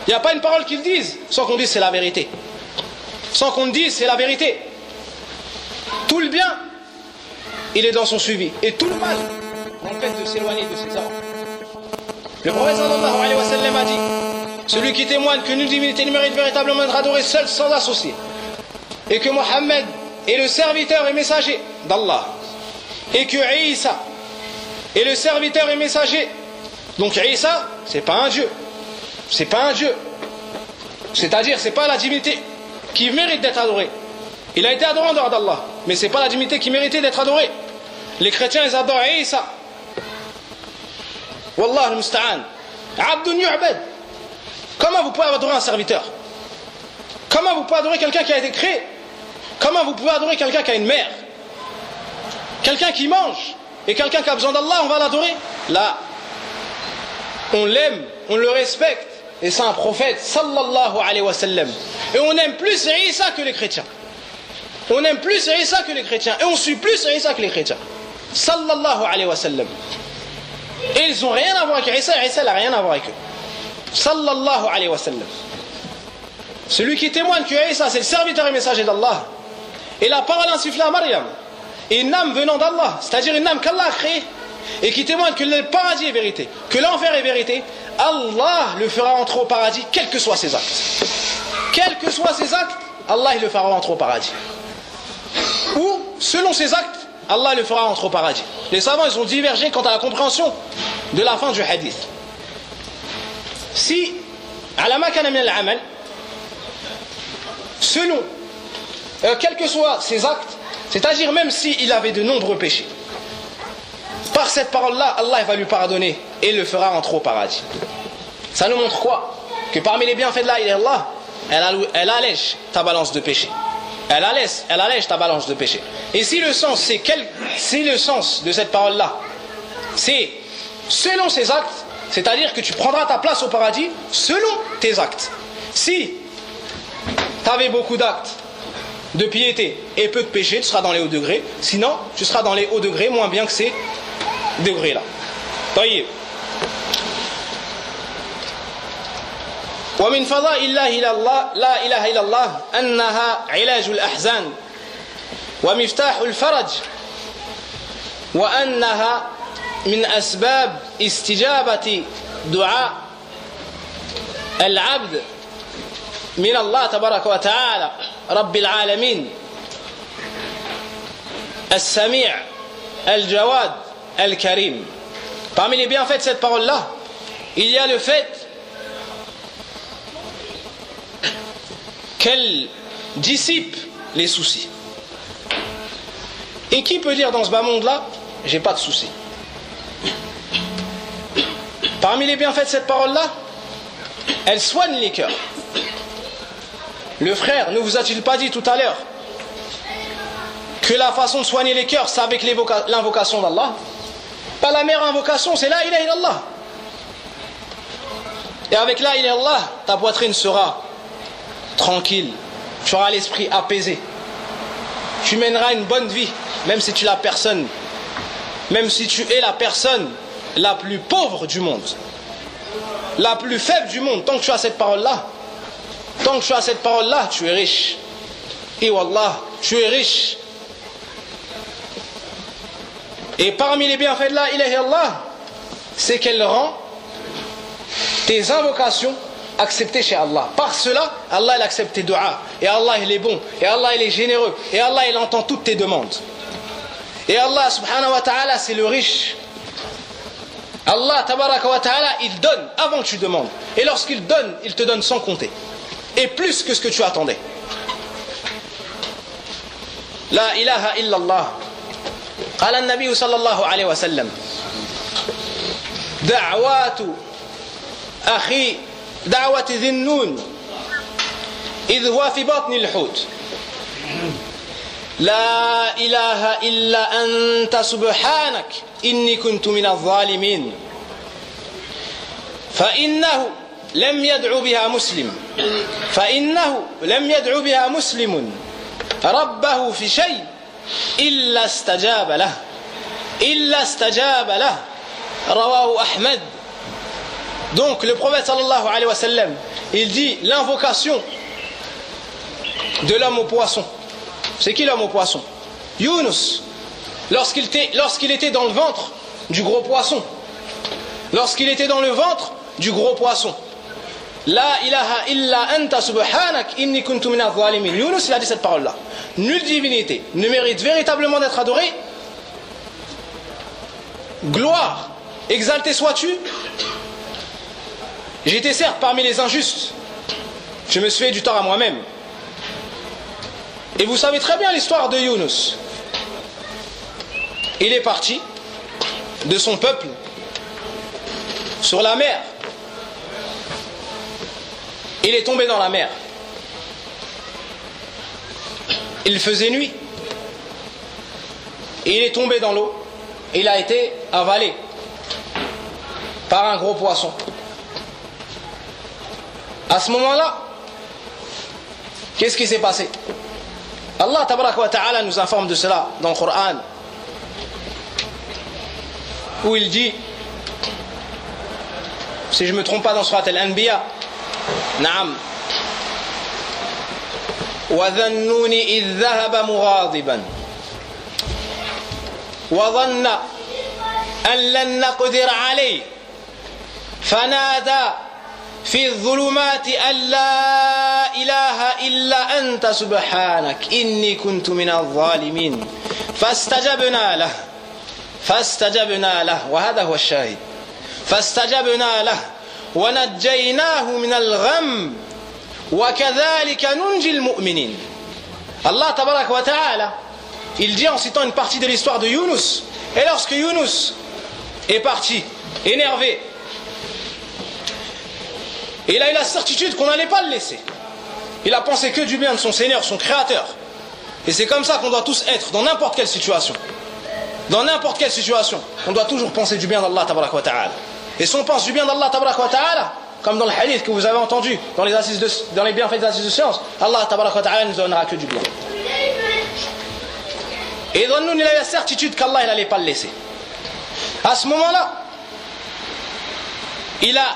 Il n'y a pas une parole qu'il dise sans qu'on dise c'est la vérité. Sans qu'on dise c'est la vérité. Tout le bien, il est dans son suivi. Et tout le mal, en fait de s'éloigner de ses ordres. Le prophète sallallahu alayhi a dit Celui qui témoigne que nulle divinité ne mérite véritablement d'être adoré seul sans associé. Et que Mohammed est le serviteur et messager d'Allah. Et que Isa est le serviteur et messager donc Isa, c'est pas un Dieu. C'est pas un Dieu. C'est-à-dire, c'est pas la divinité qui mérite d'être adorée. Il a été adoré en dehors d'Allah, mais c'est pas la divinité qui méritait d'être adorée. Les chrétiens, ils adorent Isa. Wallah al-musta'an. Abdun yu'bad. Comment vous pouvez adorer un serviteur? Comment vous pouvez adorer quelqu'un qui a été créé? Comment vous pouvez adorer quelqu'un qui a une mère? Quelqu'un qui mange et quelqu'un qui a besoin d'Allah, on va l'adorer? Là, on l'aime, on le respecte, et c'est un prophète, sallallahu alayhi wa sallam. Et on aime plus Isa que les chrétiens. On aime plus Isa que les chrétiens, et on suit plus Isa que les chrétiens. Sallallahu alayhi wa sallam. Et ils n'ont rien à voir avec Isa, Isa n'a rien à voir avec eux. Sallallahu alayhi wa sallam. Celui qui témoigne que Isa c'est le serviteur et messager d'Allah. Et la parole insufflée à Maryam. Et une âme venant d'Allah, c'est-à-dire une âme qu'Allah a créée et qui témoigne que le paradis est vérité, que l'enfer est vérité, Allah le fera entrer au paradis, quels que soient ses actes. Quels que soient ses actes, Allah le fera entrer au paradis. Ou, selon ses actes, Allah le fera entrer au paradis. Les savants, ils ont divergé quant à la compréhension de la fin du hadith. Si, selon, euh, quels que soient ses actes, c'est-à-dire même s'il avait de nombreux péchés, par cette parole-là, Allah va lui pardonner et le fera entrer au paradis. Ça nous montre quoi? Que parmi les bienfaits de la Allah, elle, allège ta balance de péché. Elle allège, elle allège ta balance de péché. Et si le sens, c'est quel, si le sens de cette parole-là, c'est selon ses actes, c'est-à-dire que tu prendras ta place au paradis selon tes actes. Si tu avais beaucoup d'actes de piété et peu de péché, tu seras dans les hauts degrés. Sinon, tu seras dans les hauts degrés, moins bien que c'est là. طيب. ومن فضاء الله إلى الله لا إله إلا الله أنها علاج الأحزان ومفتاح الفرج وأنها من أسباب استجابة دعاء العبد من الله تبارك وتعالى. رب العالمين. السميع الجواد Al-Karim. Parmi les bienfaits de cette parole-là, il y a le fait qu'elle dissipe les soucis. Et qui peut dire dans ce bas monde-là, j'ai pas de soucis? Parmi les bienfaits de cette parole-là, elle soigne les cœurs. Le frère ne vous a-t-il pas dit tout à l'heure que la façon de soigner les cœurs, c'est avec l'invocation d'Allah? Pas la meilleure invocation, c'est la ilaha illallah. Et avec la ilaha illallah, ta poitrine sera tranquille, Tu auras l'esprit apaisé. Tu mèneras une bonne vie, même si tu es la personne, même si tu es la personne la plus pauvre du monde, la plus faible du monde. Tant que tu as cette parole-là, tant que tu as cette parole-là, tu es riche. Et Wallah, tu es riche. Et parmi les bienfaits de la ilaha Allah, c'est qu'elle rend tes invocations acceptées chez Allah. Par cela, Allah il accepte tes doigts. Et Allah il est bon. Et Allah il est généreux. Et Allah il entend toutes tes demandes. Et Allah subhanahu wa ta'ala c'est le riche. Allah tabaraka wa ta'ala il donne avant que tu demandes. Et lorsqu'il donne, il te donne sans compter. Et plus que ce que tu attendais. La ilaha illallah. قال النبي صلى الله عليه وسلم دعوات أخي دعوة ذي النون إذ هو في بطن الحوت. لا إله إلا أنت سبحانك إني كنت من الظالمين. فإنه لم يدعو بها مسلم فإنه لم يدعو بها مسلم ربه في شيء إلا استجاب له إلا استجاب له رواه أحمد Donc le prophète sallallahu alayhi wa sallam, il dit l'invocation de l'homme au poisson. C'est qui l'homme au poisson Yunus, lorsqu'il était, lorsqu'il était dans le ventre du gros poisson. Lorsqu'il était dans le ventre du gros poisson. la ilaha illa anta subhanak inni kuntu min zalimin. Yunus, il a dit cette parole-là. Nulle divinité ne mérite véritablement d'être adorée. Gloire, exalté sois-tu. J'étais certes parmi les injustes. Je me suis fait du tort à moi-même. Et vous savez très bien l'histoire de Yunus. Il est parti de son peuple sur la mer. Il est tombé dans la mer. Il faisait nuit. Il est tombé dans l'eau. Il a été avalé par un gros poisson. À ce moment-là, qu'est-ce qui s'est passé? Allah ta'ala nous informe de cela dans le Coran où il dit si je ne me trompe pas dans Surat Al-Anbiya نعم. وذنون إذ ذهب مغاضبا. وظن أن لن نقدر عليه. فنادى في الظلمات أن لا إله إلا أنت سبحانك إني كنت من الظالمين. فاستجبنا له. فاستجبنا له. وهذا هو الشاهد. فاستجبنا له. ونجيناه من الغم وكذلك ننجي المؤمنين Allah tabarak wa ta'ala il dit en citant une partie de l'histoire de Yunus et lorsque Yunus est parti énervé il a eu la certitude qu'on n'allait pas le laisser il a pensé que du bien de son Seigneur, son Créateur et c'est comme ça qu'on doit tous être dans n'importe quelle situation dans n'importe quelle situation on doit toujours penser du bien d'Allah tabarak wa ta'ala Et si on pense du bien d'Allah ta'ala, comme dans le hadith que vous avez entendu dans les, assises de, dans les bienfaits des assises de science, Allah ta'ala ne nous donnera que du bien. Et donne-nous la certitude qu'Allah n'allait pas le laisser. À ce moment-là, il a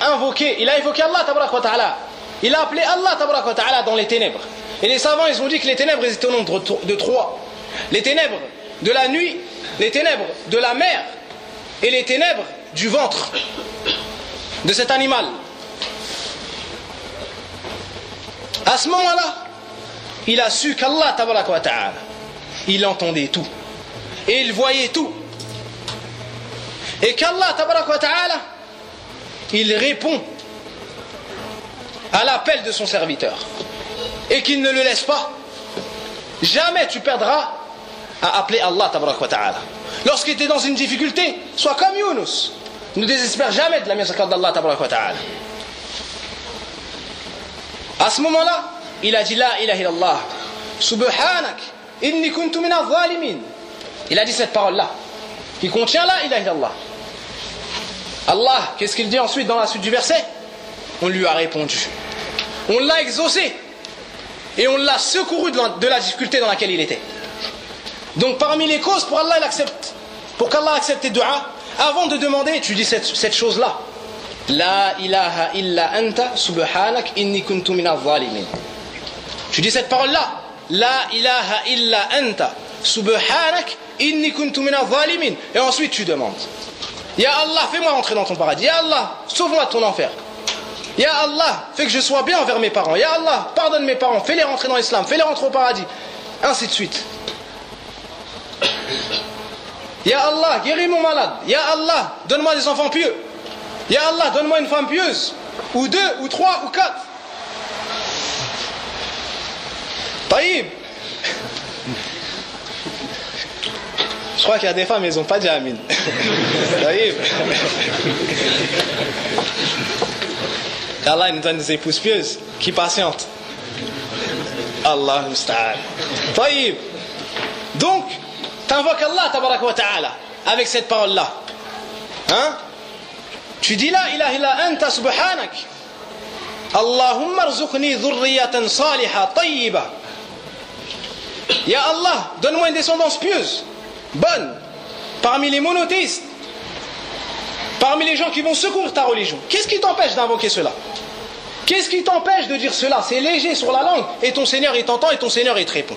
invoqué, il a évoqué Allah ta'ala. Il a appelé Allah ta'ala dans les ténèbres. Et les savants, ils ont dit que les ténèbres étaient au nombre de trois. Les ténèbres de la nuit, les ténèbres de la mer et les ténèbres du ventre de cet animal. À ce moment-là, il a su qu'Allah ta'ala, il entendait tout. Et il voyait tout. Et qu'Allah ta'ala, il répond à l'appel de son serviteur. Et qu'il ne le laisse pas. Jamais tu perdras à appeler Allah ta'ala. Lorsqu'il était dans une difficulté, sois comme Yunus. Ne désespère jamais de la miséricorde d'Allah. À ce moment-là, il a dit La ilaha illallah. Subhanak. Inni kuntu min zalimin. Il a dit cette parole-là, qui contient La ilaha illallah. Allah, qu'est-ce qu'il dit ensuite dans la suite du verset? On lui a répondu. On l'a exaucé. et on l'a secouru de la difficulté dans laquelle il était. Donc parmi les causes pour Allah, il accepte, pour qu'Allah accepte tes avant de demander, tu dis cette, chose-là. La ilaha illa anta subhanak inni kuntu zalimin. Tu dis cette parole-là. La ilaha illa anta subhanak inni kuntu zalimin. Et ensuite tu demandes. Ya Allah, fais-moi rentrer dans ton paradis. Ya Allah, sauve-moi de ton enfer. Ya Allah, fais que je sois bien envers mes parents. Ya Allah, pardonne mes parents, fais-les rentrer dans l'islam, fais-les rentrer au paradis. Ainsi de suite. Ya Allah, guéris mon malade. Ya Allah, donne-moi des enfants pieux. Ya Allah, donne-moi une femme pieuse. Ou deux, ou trois, ou quatre. Taïb. Je crois qu'il y a des femmes, elles n'ont pas dit Amin. Taïb. Allah nous donne des épouses pieuses qui patientent. Allah Taïb. Donc, T'invoques Allah wa ta'ala avec cette parole-là. Hein? Tu dis là, ilaha illa anta subhanak. Allahumma rzuqni dhurriyatan saliha tayyiba. Ya Allah, donne-moi une descendance pieuse, bonne, parmi les monothéistes, parmi les gens qui vont secourir ta religion. Qu'est-ce qui t'empêche d'invoquer cela? Qu'est-ce qui t'empêche de dire cela? C'est léger sur la langue et ton Seigneur est t'entend et ton Seigneur est te répond.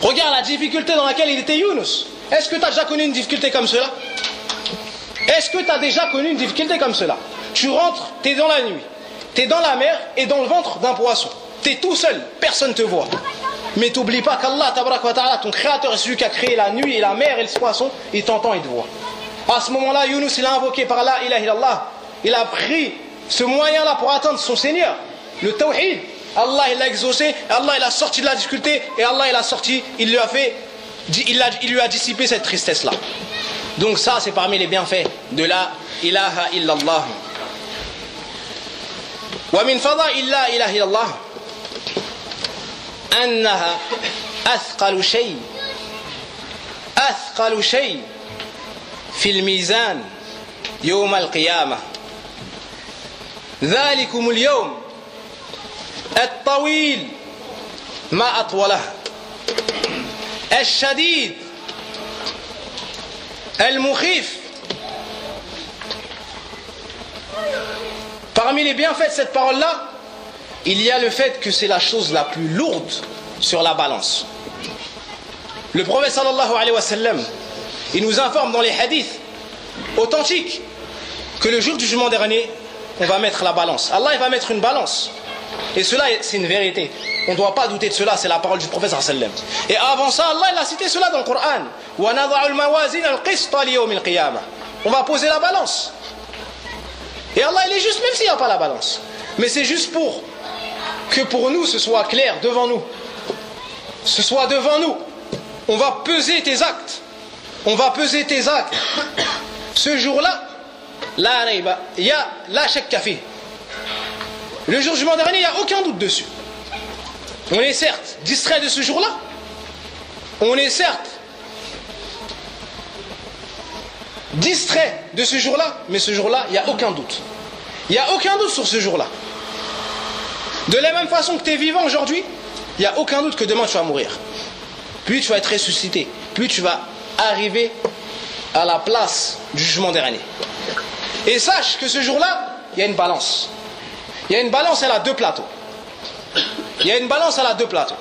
Regarde la difficulté dans laquelle il était Yunus. Est-ce que tu as déjà connu une difficulté comme cela? Est-ce que tu as déjà connu une difficulté comme cela? Tu rentres, tu es dans la nuit, tu es dans la mer et dans le ventre d'un poisson. Tu es tout seul, personne ne te voit. Mais t'oublie pas qu'Allah, ton créateur, est celui qui a créé la nuit et la mer et le poisson, il t'entend, il te voit. À ce moment-là, Yunus, il a invoqué par là, Allah, il a pris ce moyen-là pour atteindre son Seigneur, le tawhid, Allah il l'a exaucé, Allah il a sorti de la difficulté et Allah il a sorti, il lui a fait, il, il lui a dissipé cette tristesse là. Donc ça c'est parmi les bienfaits de la ilaha illallah. ومن فضائل لا إله إلا الله أنها أثقل شيء أثقل شيء في الميزان يوم القيامة ذلكم اليوم الطويل ما أطوله الشديد المخيف Parmi les bienfaits de cette parole-là, il y a le fait que c'est la chose la plus lourde sur la balance. Le prophète sallallahu alayhi wa sallam, il nous informe dans les hadiths authentiques que le jour du jugement dernier, on va mettre la balance. Allah il va mettre une balance. et cela, c'est une vérité. On ne doit pas douter de cela, c'est la parole du prophète sallam. Et avant ça, Allah il a cité cela dans le Coran. On va poser la balance. Et Allah il est juste, même s'il n'y a pas la balance. Mais c'est juste pour que pour nous ce soit clair devant nous. Ce soit devant nous. On va peser tes actes. On va peser tes actes. Ce jour-là, il y a la café. Le jour dernier, il n'y a aucun doute dessus. On est certes distrait de ce jour-là. On est certes distrait de ce jour-là, mais ce jour-là, il n'y a aucun doute. Il n'y a aucun doute sur ce jour-là. De la même façon que tu es vivant aujourd'hui, il n'y a aucun doute que demain tu vas mourir. Puis tu vas être ressuscité. Puis tu vas arriver à la place du jugement dernier. Et sache que ce jour-là, il y a une balance. Il y a une balance, elle a deux plateaux. Il y a une balance, elle a deux plateaux.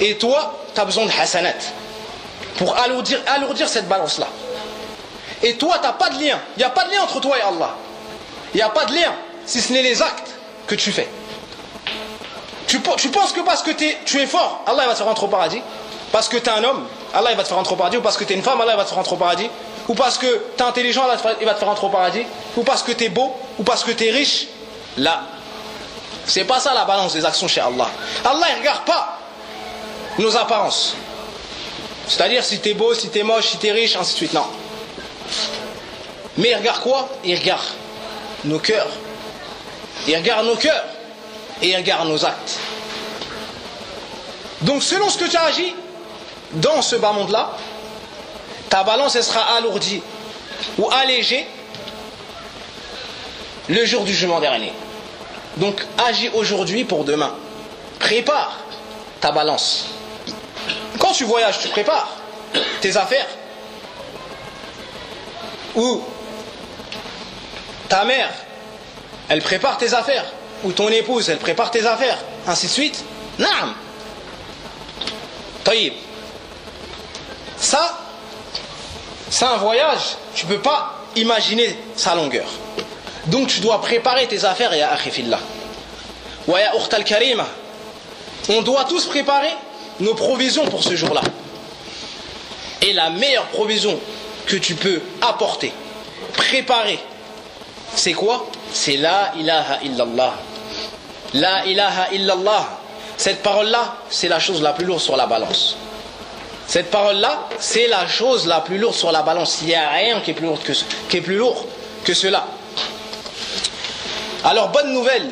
Et toi, tu as besoin de hasanat pour alourdir, alourdir cette balance-là. Et toi, tu n'as pas de lien. Il n'y a pas de lien entre toi et Allah. Il n'y a pas de lien, si ce n'est les actes que tu fais. Tu, penses que parce que tu es fort, Allah va te faire rentrer au paradis? Parce que tu es un homme, Allah va te faire rentrer au paradis? Ou parce que tu es une femme, Allah va te faire rentrer au paradis? Ou parce que tu es intelligent, il va te faire rentrer au paradis, ou parce que tu es beau, ou parce que tu es riche. Là, c'est pas ça la balance des actions chez Allah. Allah il regarde pas nos apparences. C'est-à-dire si tu es beau, si tu es moche, si tu es riche, ainsi de suite. Non. Mais il regarde quoi? Il regarde nos cœurs. Il regarde nos cœurs. Et il regarde nos actes. Donc selon ce que tu as agi dans ce bas monde-là, ta balance sera alourdie ou allégée le jour du jugement dernier. Donc agis aujourd'hui pour demain. Prépare ta balance. Quand tu voyages, tu prépares tes affaires. Ou ta mère, elle prépare tes affaires. Ou ton épouse, elle prépare tes affaires. Ainsi de suite. Naam. Taïb. Ça, c'est un voyage. Tu ne peux pas imaginer sa longueur. Donc tu dois préparer tes affaires, ya akhifillah. Wa ya al karima. On doit tous préparer nos provisions pour ce jour-là. Et la meilleure provision que tu peux apporter, préparer, c'est quoi? C'est la ilaha illallah. La ilaha illallah. Cette parole-là, c'est la chose la plus lourde sur la balance. Cette parole-là, c'est la chose la plus lourde sur la balance. Il n'y a rien qui est plus lourd que, qui est plus lourd que cela. Alors, bonne nouvelle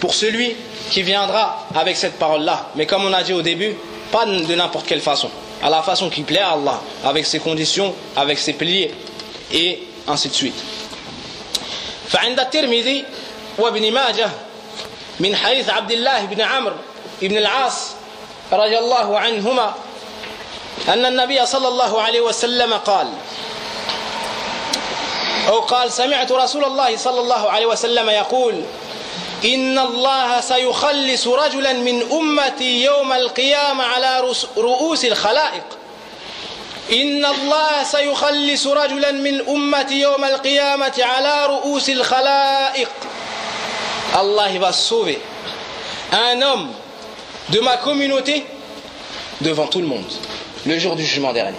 pour celui qui viendra avec cette parole-là. Mais comme on a dit au début, pas de n'importe quelle façon. À la façon qui plaît à Allah, avec ses conditions, avec ses piliers, et ainsi de suite. فعند الترمذي وابن ماجه من حديث عبد الله بن عمرو بن العاص رضي الله عنهما أن النبي صلى الله عليه وسلم قال أو قال سمعت رسول الله صلى الله عليه وسلم يقول إن الله سيخلص رجلا من أمتي يوم القيامة على رؤوس الخلائق. إن الله سيخلص رجلا من أمتي يوم القيامة على رؤوس الخلائق. Allah va sauver un homme de ma communauté devant tout le monde. le jour du jugement dernier.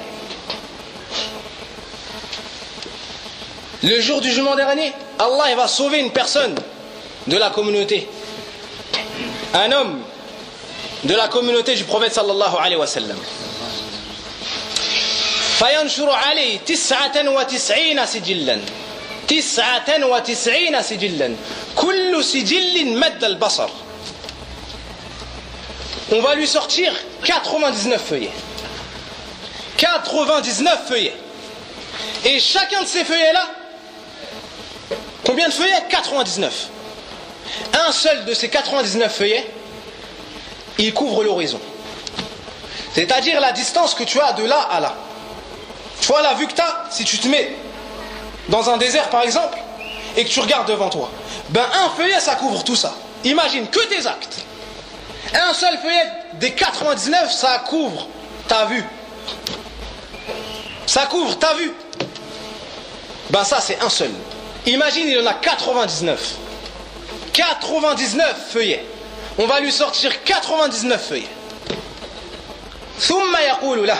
Le jour du jugement dernier, Allah va sauver une personne de la communauté. Un homme de la communauté du prophète sallallahu alayhi wa sallam. فينشر عليه تسعة وتسعين سجلا تسعة وتسعين سجلا كل سجل مد البصر On va lui sortir 99 feuillets. 99 feuillets. Et chacun de ces feuillets-là, combien de feuillets? 99. Un seul de ces 99 feuillets, il couvre l'horizon. C'est-à-dire la distance que tu as de là à là. Tu vois la vue que tu as, si tu te mets dans un désert par exemple, et que tu regardes devant toi, ben un feuillet ça couvre tout ça. Imagine que tes actes. Un seul feuillet des 99, ça couvre ta vue. Ça couvre ta vue. Ben ça c'est un seul. Imagine il y en a 99. 99 feuillets. On va lui sortir 99 feuillets. ثم يقول له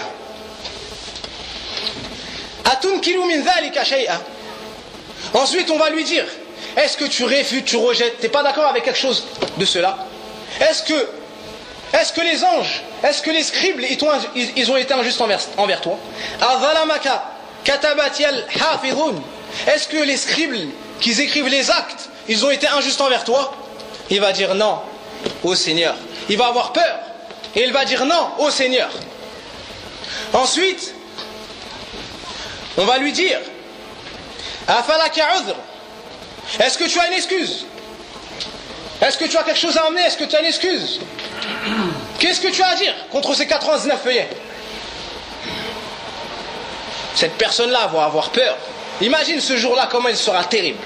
أتنكر من ذلك شيئا Ensuite on va lui dire Est-ce que tu réfutes, tu rejettes T'es pas d'accord avec quelque chose de cela Est-ce que est-ce que les anges, est-ce que les scribes, ils ont été injustes envers, envers toi Est-ce que les scribes qui écrivent les actes, ils ont été injustes envers toi Il va dire non, au Seigneur. Il va avoir peur. Et il va dire non, au Seigneur. Ensuite, on va lui dire Est-ce que tu as une excuse? Est-ce que tu as quelque chose à emmener? Est-ce que tu as une excuse? Qu'est-ce que tu as à dire contre ces 99 feuillets Cette personne-là va avoir peur. Imagine ce jour-là, comment il sera terrible.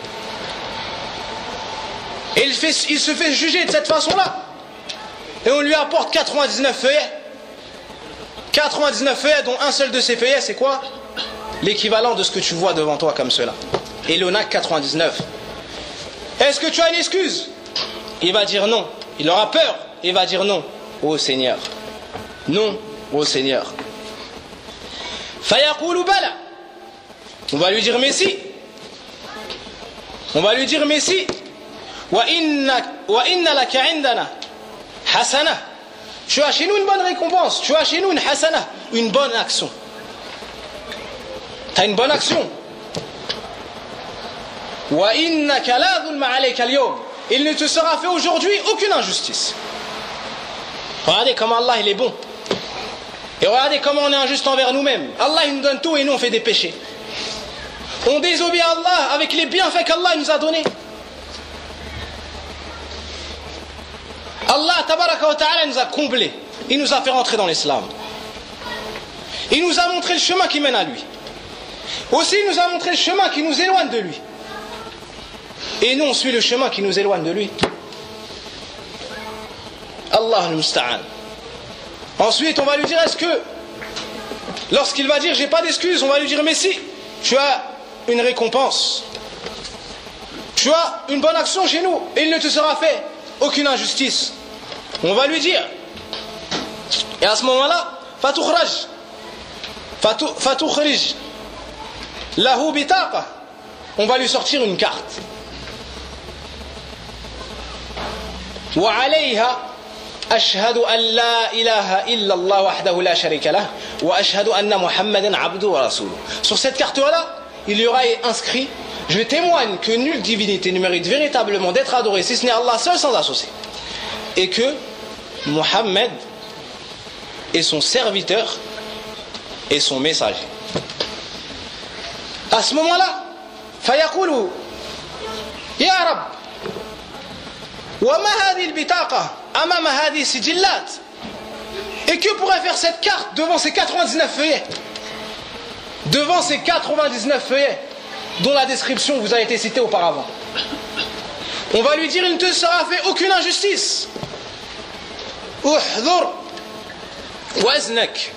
Et il, se fait juger de cette façon-là. Et on lui apporte 99 feuillets. 99 feuillets, dont un seul de ces feuillets, c'est quoi? L'équivalent de ce que tu vois devant toi comme cela. Et a 99. Est-ce que tu as une excuse? Il va dire non. Il aura peur. Il va dire non au Seigneur. Non au Seigneur. Fayaqulu bala. On va lui dire mais si. On va lui dire mais si. Wa inna hasana. Tu as chez nous une bonne récompense. Tu as chez nous une hasana, une bonne action. Tu as une bonne action. Wa dhulma alayka. Il ne te sera fait aujourd'hui aucune injustice. Regardez comment Allah il est bon. Et regardez comment on est injuste envers nous-mêmes. Allah il nous donne tout et nous on fait des péchés. On désobéit à Allah avec les bienfaits qu'Allah nous a donnés. Allah tabaraka wa ta'ala nous a comblés. Il nous a fait rentrer dans l'islam. Il nous a montré le chemin qui mène à lui. Aussi, il nous a montré le chemin qui nous éloigne de lui. Et nous, on suit le chemin qui nous éloigne de lui. Allah nous Ensuite, on va lui dire est-ce que, lorsqu'il va dire j'ai pas d'excuses, on va lui dire mais si, tu as une récompense. Tu as une bonne action chez nous et il ne te sera fait aucune injustice. On va lui dire. Et à ce moment-là, fatukhraj. Fatukhrij. Lahu bitaqa. On va lui sortir une carte. Wa أشهد أن لا إله إلا الله وحده لا شريك له وأشهد أن Sur cette carte-là, il y aura inscrit Je témoigne que nulle divinité ne mérite véritablement d'être adorée si ce n'est Allah seul sans associé. Et que Mohammed est son serviteur et son messager. À ce moment-là, فيقول يا رب وما هذه البطاقه أمام هذه السجلات Et que pourrait faire cette carte devant ces 99 feuillets Devant ces 99 feuillets dont la description vous a été citée auparavant. On va lui dire il ne te sera fait aucune injustice. Uhdhur waznak.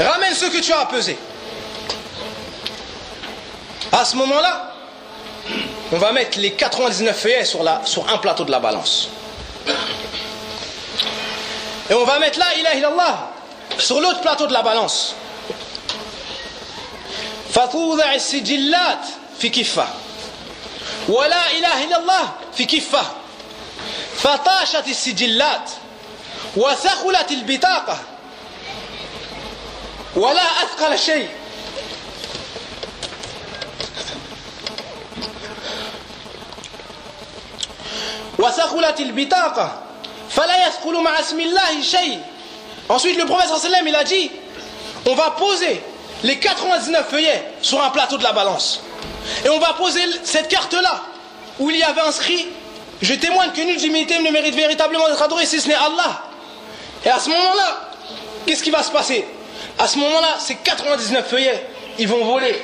Ramène ce que tu as pesé. À ce moment-là, on va mettre les 99 feuillets sur, la, sur un plateau de la balance. Et on va mettre là, ilaha illallah, sur l'autre plateau de la balance. فتوضع السجلات في كفة ولا إله إلا الله في كفة فطاشت السجلات وثقلت البطاقة ولا أثقل شيء وثقلت البطاقة Ensuite, le prophète il a dit on va poser les 99 feuillets sur un plateau de la balance. Et on va poser cette carte-là, où il y avait inscrit Je témoigne que nul divinité ne mérite véritablement d'être adoré si ce n'est Allah. Et à ce moment-là, qu'est-ce qui va se passer? À ce moment-là, ces 99 feuillets, ils vont voler.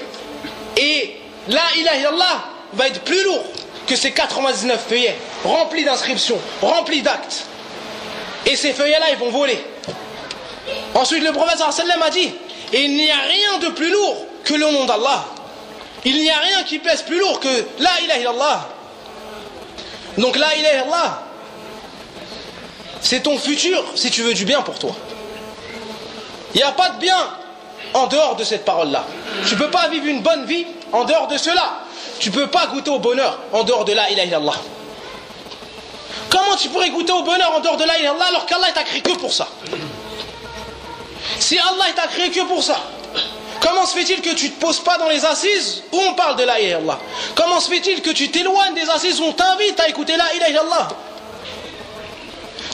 Et la ilaha illallah va être plus lourd que ces 99 feuillets, remplis d'inscriptions, remplis d'actes. Et ces feuillets-là, ils vont voler. Ensuite, le prophète a dit il n'y a rien de plus lourd que le nom d'Allah. Il n'y a rien qui pèse plus lourd que La ilaha illallah. Donc La ilaha illallah, c'est ton futur si tu veux du bien pour toi. Il n'y a pas de bien en dehors de cette parole-là. Tu ne peux pas vivre une bonne vie en dehors de cela. Tu ne peux pas goûter au bonheur en dehors de La ilaha. Comment tu pourrais goûter au bonheur en dehors de La alors qu'Allah t'a créé que pour ça. Si Allah t'a créé que pour ça, comment se fait-il que tu ne te poses pas dans les assises où on parle de la Comment se fait-il que tu t'éloignes des assises où on t'invite à écouter la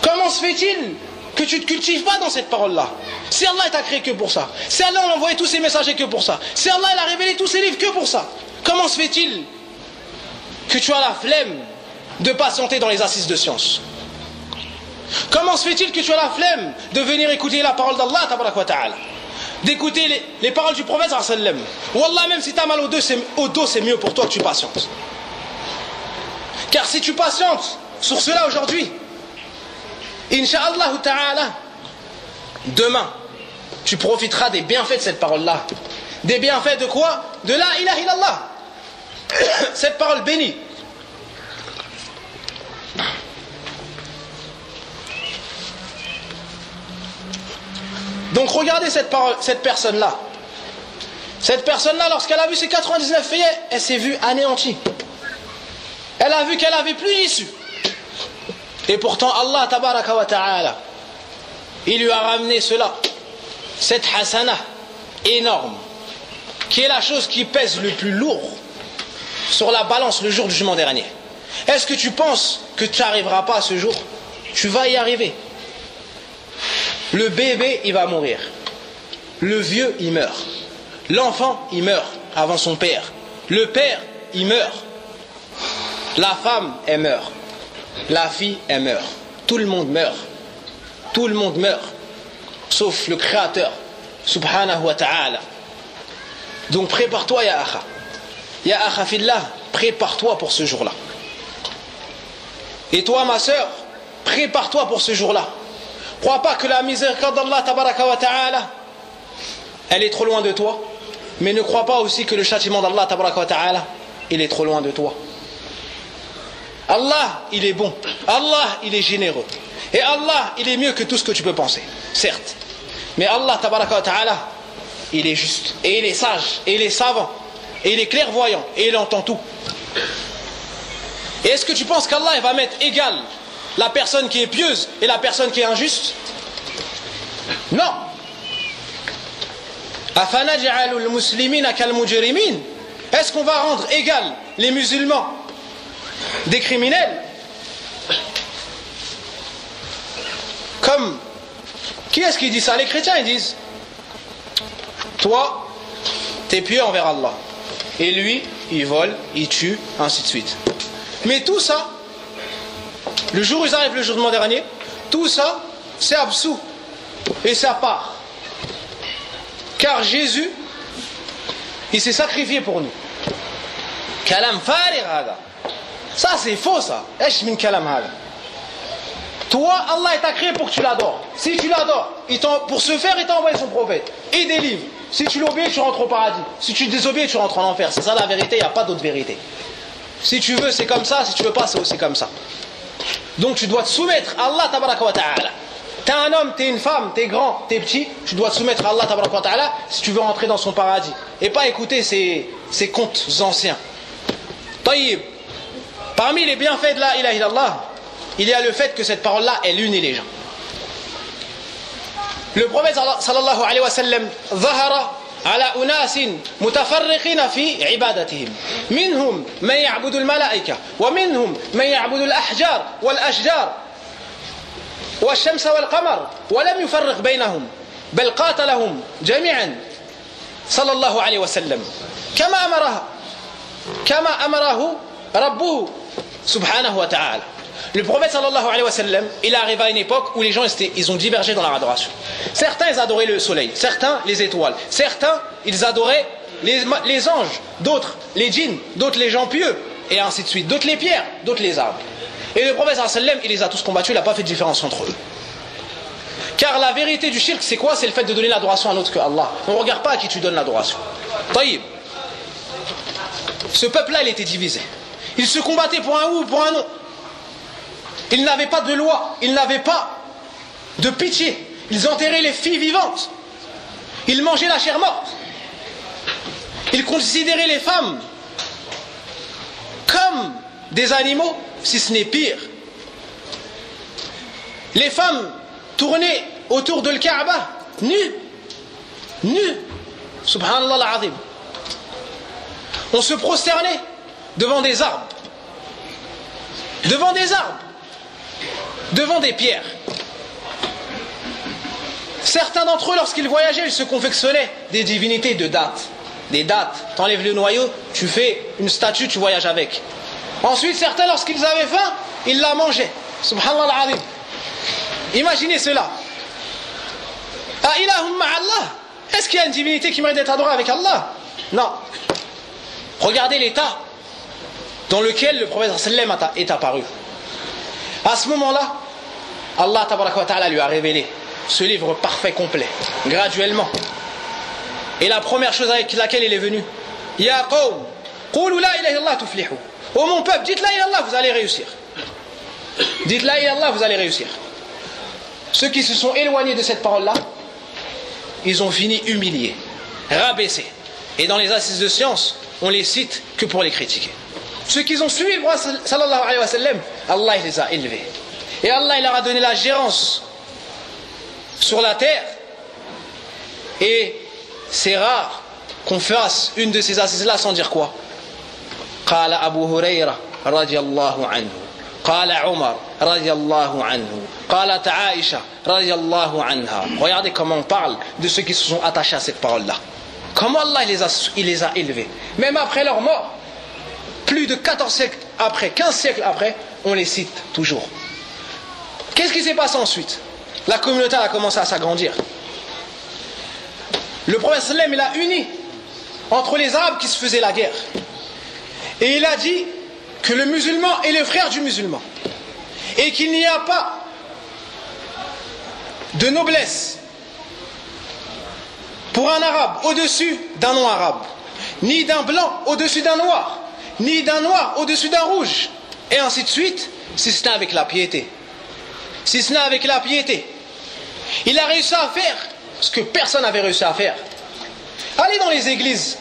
Comment se fait-il que tu ne te cultives pas dans cette parole-là? Si Allah t'a créé que pour ça, si Allah a envoyé tous ses messagers que pour ça, si Allah a révélé tous ses livres que pour ça, comment se fait-il que tu as la flemme de patienter dans les assises de science Comment se fait-il que tu as la flemme de venir écouter la parole d'Allah D'écouter les, les, paroles du prophète sallam Wallah, même si tu as mal au dos, c'est mieux pour toi que tu patientes. Car si tu patientes sur cela aujourd'hui, Inch'Allah demain, tu profiteras des bienfaits de cette parole-là. Des bienfaits de quoi? De la ilaha illallah. Cette parole bénie. Donc regardez cette, personne-là. Cette personne-là, lorsqu'elle a vu ses 99 feuillets, elle s'est vue anéantie. Elle a vu qu'elle avait plus d'issue. Et pourtant, Allah tabaraka wa ta'ala, il lui a ramené cela, cette hasana énorme, qui est la chose qui pèse le plus lourd sur la balance le jour du jugement dernier. Est-ce que tu penses que tu n'arriveras pas à ce jour? Tu vas y arriver. Le bébé, il va mourir. Le vieux, il meurt. L'enfant, il meurt avant son père. Le père, il meurt. La femme, elle meurt. La fille, elle meurt. tout le monde meurt. Tout le monde meurt. Sauf le Créateur, subhanahu wa ta'ala. Donc prépare-toi, ya akha. Ya fillah, prépare-toi pour ce jour-là. Et toi, ma sœur, prépare-toi pour ce jour-là. Crois pas que la miséricorde d'Allah, ta'ala, elle est trop loin de toi. Mais ne crois pas aussi que le châtiment d'Allah, ta'ala, il est trop loin de toi. Allah, il est bon. Allah, il est généreux. Et Allah, il est mieux que tout ce que tu peux penser. Certes. Mais Allah, ta'ala, il est juste. Et il est sage. Et il est savant. Et il est clairvoyant. Et il entend tout. Et est-ce que tu penses qu'Allah va mettre égal la personne qui est pieuse et la personne qui est injuste Non. Est-ce qu'on va rendre égal les musulmans des criminels Comme qui est-ce qui dit ça? Les chrétiens ils disent Toi, t'es pieux envers Allah. Et lui, il vole, il tue, ainsi de suite. Mais tout ça, le jour où ils arrivent, le jour de dernier, tout ça, c'est absous. Et ça part. Car Jésus, il s'est sacrifié pour nous. Kalam Ça, c'est faux, ça. Toi, Allah t'a créé pour que tu l'adores. Si tu l'adores, pour ce faire, il t'a envoyé son prophète et des livres. Si tu l'obéis, tu rentres au paradis. Si tu désobéis, tu rentres en enfer. C'est ça la vérité, il n'y a pas d'autre vérité. Si tu veux, c'est comme ça. Si tu veux pas, c'est aussi comme ça. Donc tu dois te soumettre à Allah tabaraka wa ta'ala. T'es un homme, t'es une femme, t'es grand, t'es petit, tu dois te soumettre à Allah tabaraka ta'ala si tu veux rentrer dans son paradis. Et pas écouter ces, ces contes anciens. Taïb. Parmi les bienfaits de la ilaha il y a le fait que cette parole-là, elle unit les gens. Le prophète sallallahu alayhi wa sallam, على أناس متفرقين في عبادتهم. منهم من يعبد الملائكة ومنهم من يعبد الأحجار والأشجار والشمس والقمر ولم يفرق بينهم بل قاتلهم جميعا صلى الله عليه وسلم. كما أمره كما أمره ربه سبحانه وتعالى. Le prophète sallallahu alayhi wa sallam, il arrive à une époque où les gens ils ont divergé dans leur adoration. Certains ils adoraient le soleil, certains les étoiles, certains ils adoraient les, anges, d'autres les djinns, d'autres les gens pieux, et ainsi de suite, d'autres les pierres, d'autres les arbres. Et le prophète sallallahu alayhi wa sallam, il les a tous combattus, il n'a pas fait de différence entre eux. Car la vérité du shirk, c'est quoi? C'est le fait de donner l'adoration à un autre que Allah. On ne regarde pas à qui tu donnes l'adoration. Taïb. Ce peuple-là, il était divisé. Il se combattait pour un ou pour un autre. Ils n'avaient pas de loi, ils n'avaient pas de pitié. Ils enterraient les filles vivantes. Ils mangeaient la chair morte. Ils considéraient les femmes comme des animaux, si ce n'est pire. Les femmes tournaient autour de le Kaaba, nues, nues. Subhanallah al-Azim. On se prosternait devant des arbres. Devant des arbres devant des pierres. Certains d'entre eux, lorsqu'ils voyageaient, ils se confectionnaient des divinités de dates. Des dates. T'enlèves le noyau, tu fais une statue, tu voyages avec. Ensuite, certains, lorsqu'ils avaient faim, ils la mangeaient. Subhanallah al Imaginez cela. Ah, Allah. Est-ce qu'il y a une divinité qui mérite d'être adorée avec Allah? Non. Regardez l'état dans lequel le prophète est apparu. À ce moment-là, Allah ta'ala lui a révélé ce livre parfait, complet, graduellement. Et la première chose avec laquelle il est venu, Ya qawm, la ilaha illallah tuflihu. Oh mon peuple, dites la ilaha vous allez réussir. Dites la ilaha vous allez réussir. Ceux qui se sont éloignés de cette parole-là, ils ont fini humiliés, rabaissés. Et dans les assises de science, on les cite que pour les critiquer. Ceux qui ont suivi le prophète sallallahu alayhi wa sallam, Allah les a élevés. Et Allah il leur a donné la gérance sur la terre. Et c'est rare qu'on fasse une de ces assises-là sans dire quoi قال أبو هريرة رضي الله عنه قال عمر رضي الله عنه قالت عائشة رضي الله عنها Regardez comment on parle de ceux qui se sont attachés à cette parole-là. Comment Allah les a, il les a élevés. Même après leur mort, plus de 14 siècles après, 15 siècles après, on les cite toujours. Qu'est-ce qui s'est passé ensuite? La communauté a commencé à s'agrandir. Le prophète il a uni entre les Arabes qui se faisaient la guerre. Et il a dit que le musulman est le frère du musulman. Et qu'il n'y a pas de noblesse pour un arabe au-dessus d'un non-arabe, ni d'un blanc au-dessus d'un noir, ni d'un noir au-dessus d'un rouge, et ainsi de suite, si ce n'est avec la piété. Si ce n'est avec la piété. Il a réussi à faire ce que personne n'avait réussi à faire. Allez dans les églises,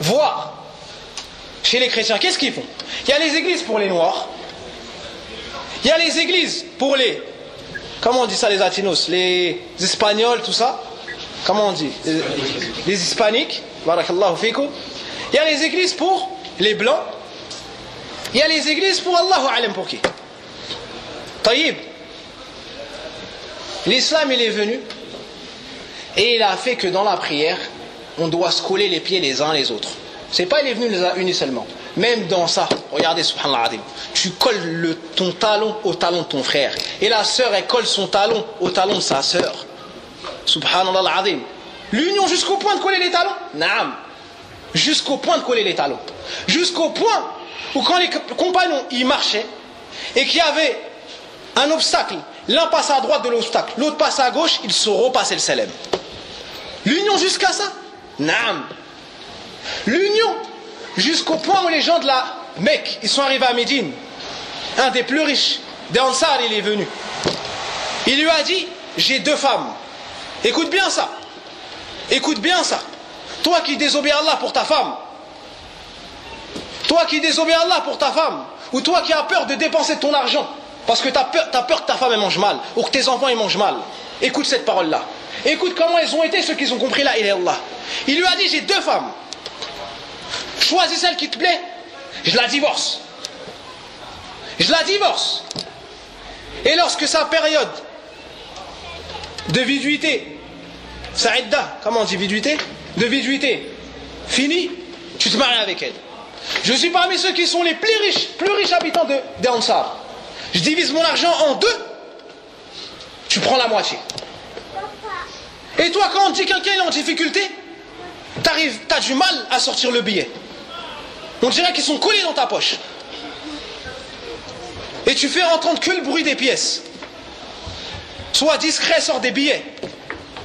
voir. Chez les chrétiens, qu'est-ce qu'ils font? Il y a les églises pour les noirs, il y a les églises pour les, comment on dit ça les latinos, les espagnols, tout ça, comment on dit? Les, hispaniques, Il y a les églises pour les blancs, il y a les églises pour Allahu alam pour qui? Taïb. L'islam il est venu et il a fait que dans la prière, on doit se coller les pieds les uns les autres. C'est pas il est venu les unis seulement. Même dans ça, regardez, subhanallah, tu colles le, ton talon au talon de ton frère. Et la sœur, elle colle son talon au talon de sa sœur. Subhanallah L'union jusqu'au point de coller les talons? Naam. Jusqu'au point de coller les talons. Jusqu'au point où quand les compagnons y marchaient et qu'il y avait un obstacle, l'un passe à droite de l'obstacle, l'autre passe à gauche, ils sauront passer le salem. L'union jusqu'à ça? Naam. L'union jusqu'au point où les gens de la Mecque, ils sont arrivés à Médine. Un des plus riches, des Ansar, il est venu. Il lui a dit, j'ai deux femmes. Écoute bien ça. Écoute bien ça. Toi qui désobéis Allah pour ta femme. Toi qui désobéis Allah pour ta femme. Ou toi qui as peur de dépenser ton argent. Parce que tu as peur, peur que ta femme mange mal. Ou que tes enfants ils mangent mal. Écoute cette parole-là. Écoute comment elles ont été ceux qui ont compris là, il est Allah. Il lui a dit, j'ai deux femmes. Choisis celle qui te plaît. Je la divorce. Je la divorce. Et lorsque sa période de viduité, Saïda, comment on dit viduité? De viduité, finie, tu te maries avec elle. Je suis parmi ceux qui sont les plus riches, habitants de, de Ansar. Je divise mon argent en deux, tu prends la moitié. Et toi, quand on dit quelqu'un est en difficulté, tu as du mal à sortir le billet. On dirait qu'ils sont collés dans ta poche. Et tu fais entendre que le bruit des pièces. Sois discret, sors des billets.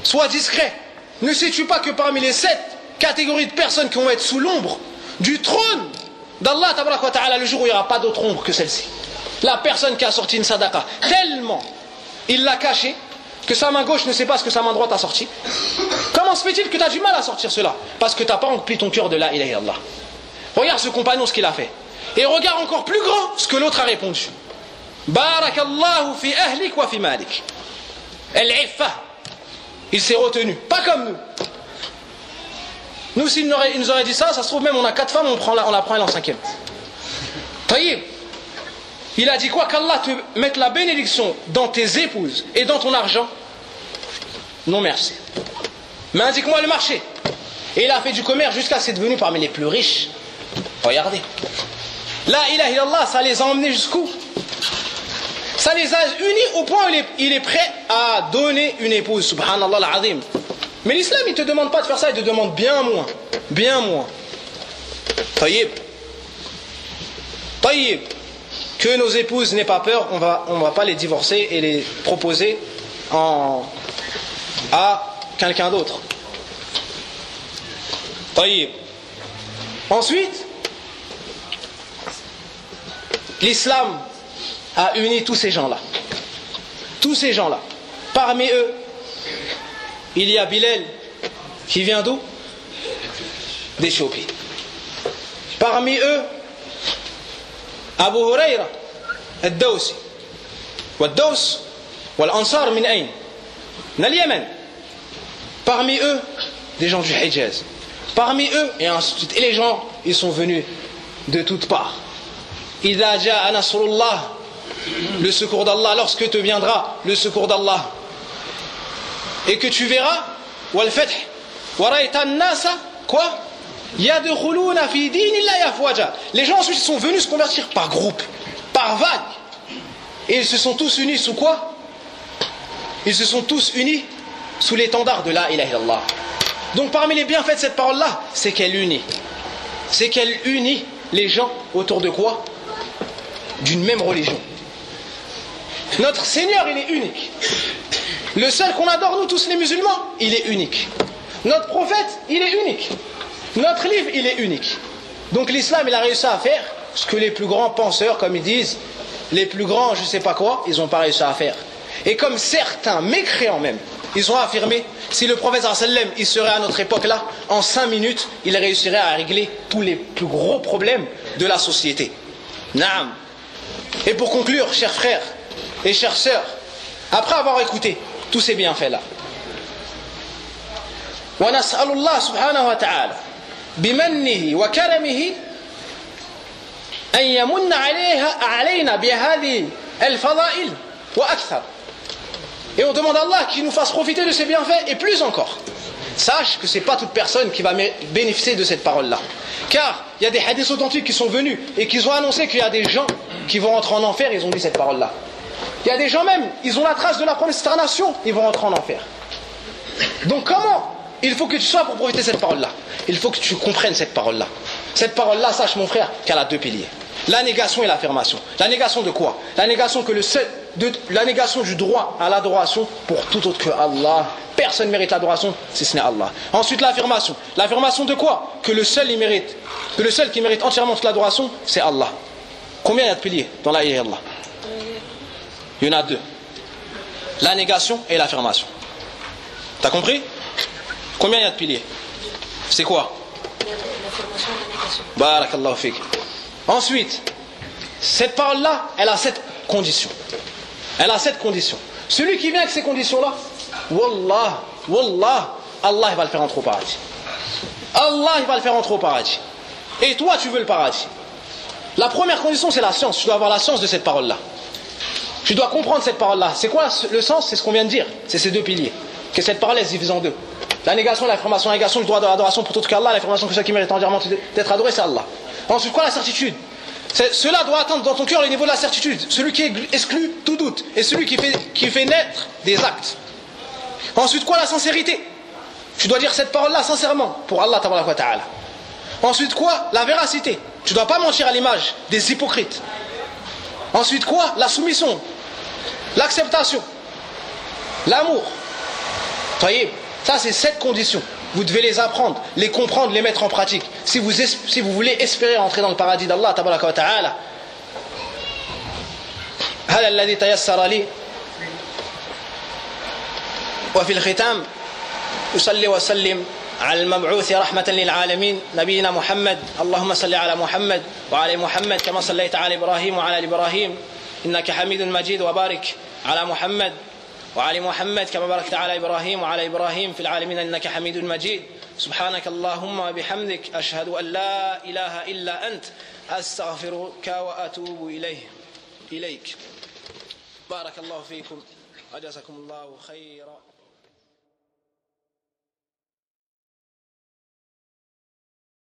Sois discret. Ne sais-tu pas que parmi les sept catégories de personnes qui vont être sous l'ombre du trône d'Allah, le jour où il n'y aura pas d'autre ombre que celle-ci? La personne qui a sorti une sadaqa, tellement il l'a caché que sa main gauche ne sait pas ce que sa main droite a sorti. Comment se fait-il que tu as du mal à sortir cela? Parce que tu n'as pas rempli ton cœur de la ilaha illallah. Regarde ce compagnon ce qu'il a fait. Et regarde encore plus grand ce que l'autre a répondu. Barakallahu fi ahlik wa fi malik. El Il s'est retenu. Pas comme nous. Nous, s'il nous aurait dit ça, ça se trouve même on a quatre femmes, on, prend la, on la prend elle en cinquième. Taïb. Il a dit quoi Qu'Allah te mette la bénédiction dans tes épouses et dans ton argent? Non merci. Mais indique-moi le marché. Et il a fait du commerce jusqu'à ce qu'il devenu parmi les plus riches. Regardez. La ilaha illallah, ça les a emmenés jusqu'où? Ça les a unis au point où il est, prêt à donner une épouse. Subhanallah al-azim. Mais l'islam, il ne te demande pas de faire ça, il te demande bien moins. Bien moins. Taïb. Taïb que nos épouses n'aient pas peur, on va, ne va pas les divorcer et les proposer à quelqu'un d'autre. Ensuite, l'islam a uni tous ces gens-là. Tous ces gens-là. Parmi eux, il y a Bilal qui vient d'où D'Éthiopie. Parmi eux, Abu Huraira الدوسي والدوس والأنصار من أين من اليمن parmi eux des gens du Hijaz parmi eux et ensuite et les gens ils sont venus de toutes parts إذا جاء نصر الله le secours d'Allah lorsque te viendra le secours d'Allah et que tu verras والفتح ورأيت الناس quoi les gens ensuite sont venus se convertir par groupe, par vague. Et ils se sont tous unis sous quoi Ils se sont tous unis sous l'étendard de la ilaha illallah. Donc parmi les bienfaits de cette parole-là, c'est qu'elle unit. C'est qu'elle unit les gens autour de quoi D'une même religion. Notre Seigneur, il est unique. Le seul qu'on adore, nous tous les musulmans, il est unique. Notre prophète, il est unique. Notre livre, il est unique. Donc l'islam, il a réussi à faire ce que les plus grands penseurs, comme ils disent, les plus grands, je ne sais pas quoi, ils n'ont pas réussi à faire. Et comme certains mécréants même, ils ont affirmé, si le prophète il serait à notre époque là, en cinq minutes, il réussirait à régler tous les plus gros problèmes de la société. Naam. Et pour conclure, chers frères et chères sœurs, après avoir écouté tous ces bienfaits là, ونسأل الله سبحانه وتعالى بمنه وكرمه أن يمن عليها علينا بهذه الفضائل وأكثر Et on demande à Allah qu'il nous fasse profiter de ses bienfaits et plus encore. Sache que ce n'est pas toute personne qui va bénéficier de cette parole-là. Car il y a des hadiths authentiques qui sont venus et qui ont annoncé qu'il y a des gens qui vont rentrer en enfer, ils ont dit cette parole-là. Il y a des gens même, ils ont la trace de la consternation, ils vont rentrer en enfer. Donc comment il faut que tu sois pour profiter de cette parole-là? Il faut que tu comprennes cette parole-là. Cette parole-là, sache mon frère, qu'elle a deux piliers. La négation et l'affirmation. La négation de quoi? La négation que le seul, la négation du droit à l'adoration pour tout autre que Allah. Personne ne mérite l'adoration si ce n'est Allah. Ensuite l'affirmation. L'affirmation de quoi? Que le seul il mérite, que le seul qui mérite entièrement l'adoration, c'est Allah. Combien il y a de piliers dans la Allah Il y en a deux. La négation et l'affirmation. T'as compris? Combien il y a de piliers? C'est quoi? Barakallahu fik. Ensuite, cette parole-là, elle a cette condition. Elle a cette condition. Celui qui vient avec ces conditions-là, Wallah, Wallah, Allah va le faire entrer au paradis. Allah va le faire entrer au paradis. Et toi, tu veux le paradis. La première condition, c'est la science. Tu dois avoir la science de cette parole-là. Tu dois comprendre cette parole-là. C'est quoi le sens? C'est ce qu'on vient de dire. C'est ces deux piliers. Que cette parole, elle se divise en deux. La négation, l'affirmation, la négation du droit de l'adoration pour tout qu'Allah, l'affirmation que ce qui mérite entièrement d'être adoré, c'est Allah. Ensuite, quoi la certitude? Cela doit atteindre dans ton cœur le niveau de la certitude. Celui qui exclut tout doute et celui qui fait, qui fait naître des actes. Ensuite, quoi la sincérité? Tu dois dire cette parole-là sincèrement pour Allah. Ensuite, quoi La véracité? Tu ne dois pas mentir à l'image des hypocrites. Ensuite, quoi La soumission. L'acceptation. L'amour. Voyez ça, c'est sept conditions. Vous devez les apprendre, les comprendre, les mettre en pratique. Si vous, si vous voulez espérer entrer dans le paradis d'Allah, tabaraka wa ta'ala. هذا الذي تيسر لي وفي الختام أصلي وسلم على المبعوث رحمة للعالمين. نبينا محمد اللهم صل على محمد وعلى محمد كما صليت على إبراهيم وعلى إبراهيم. إنك حميد مجيد. وبارك على محمد وعلى محمد كما باركت على إبراهيم وعلى إبراهيم في العالمين. إنك حميد مجيد. سبحانك اللهم وبحمدك أشهد أن لا إله إلا أنت. أستغفرك وأتوب إليه. إليك. بارك الله فيكم. وجزاكم الله خيرا.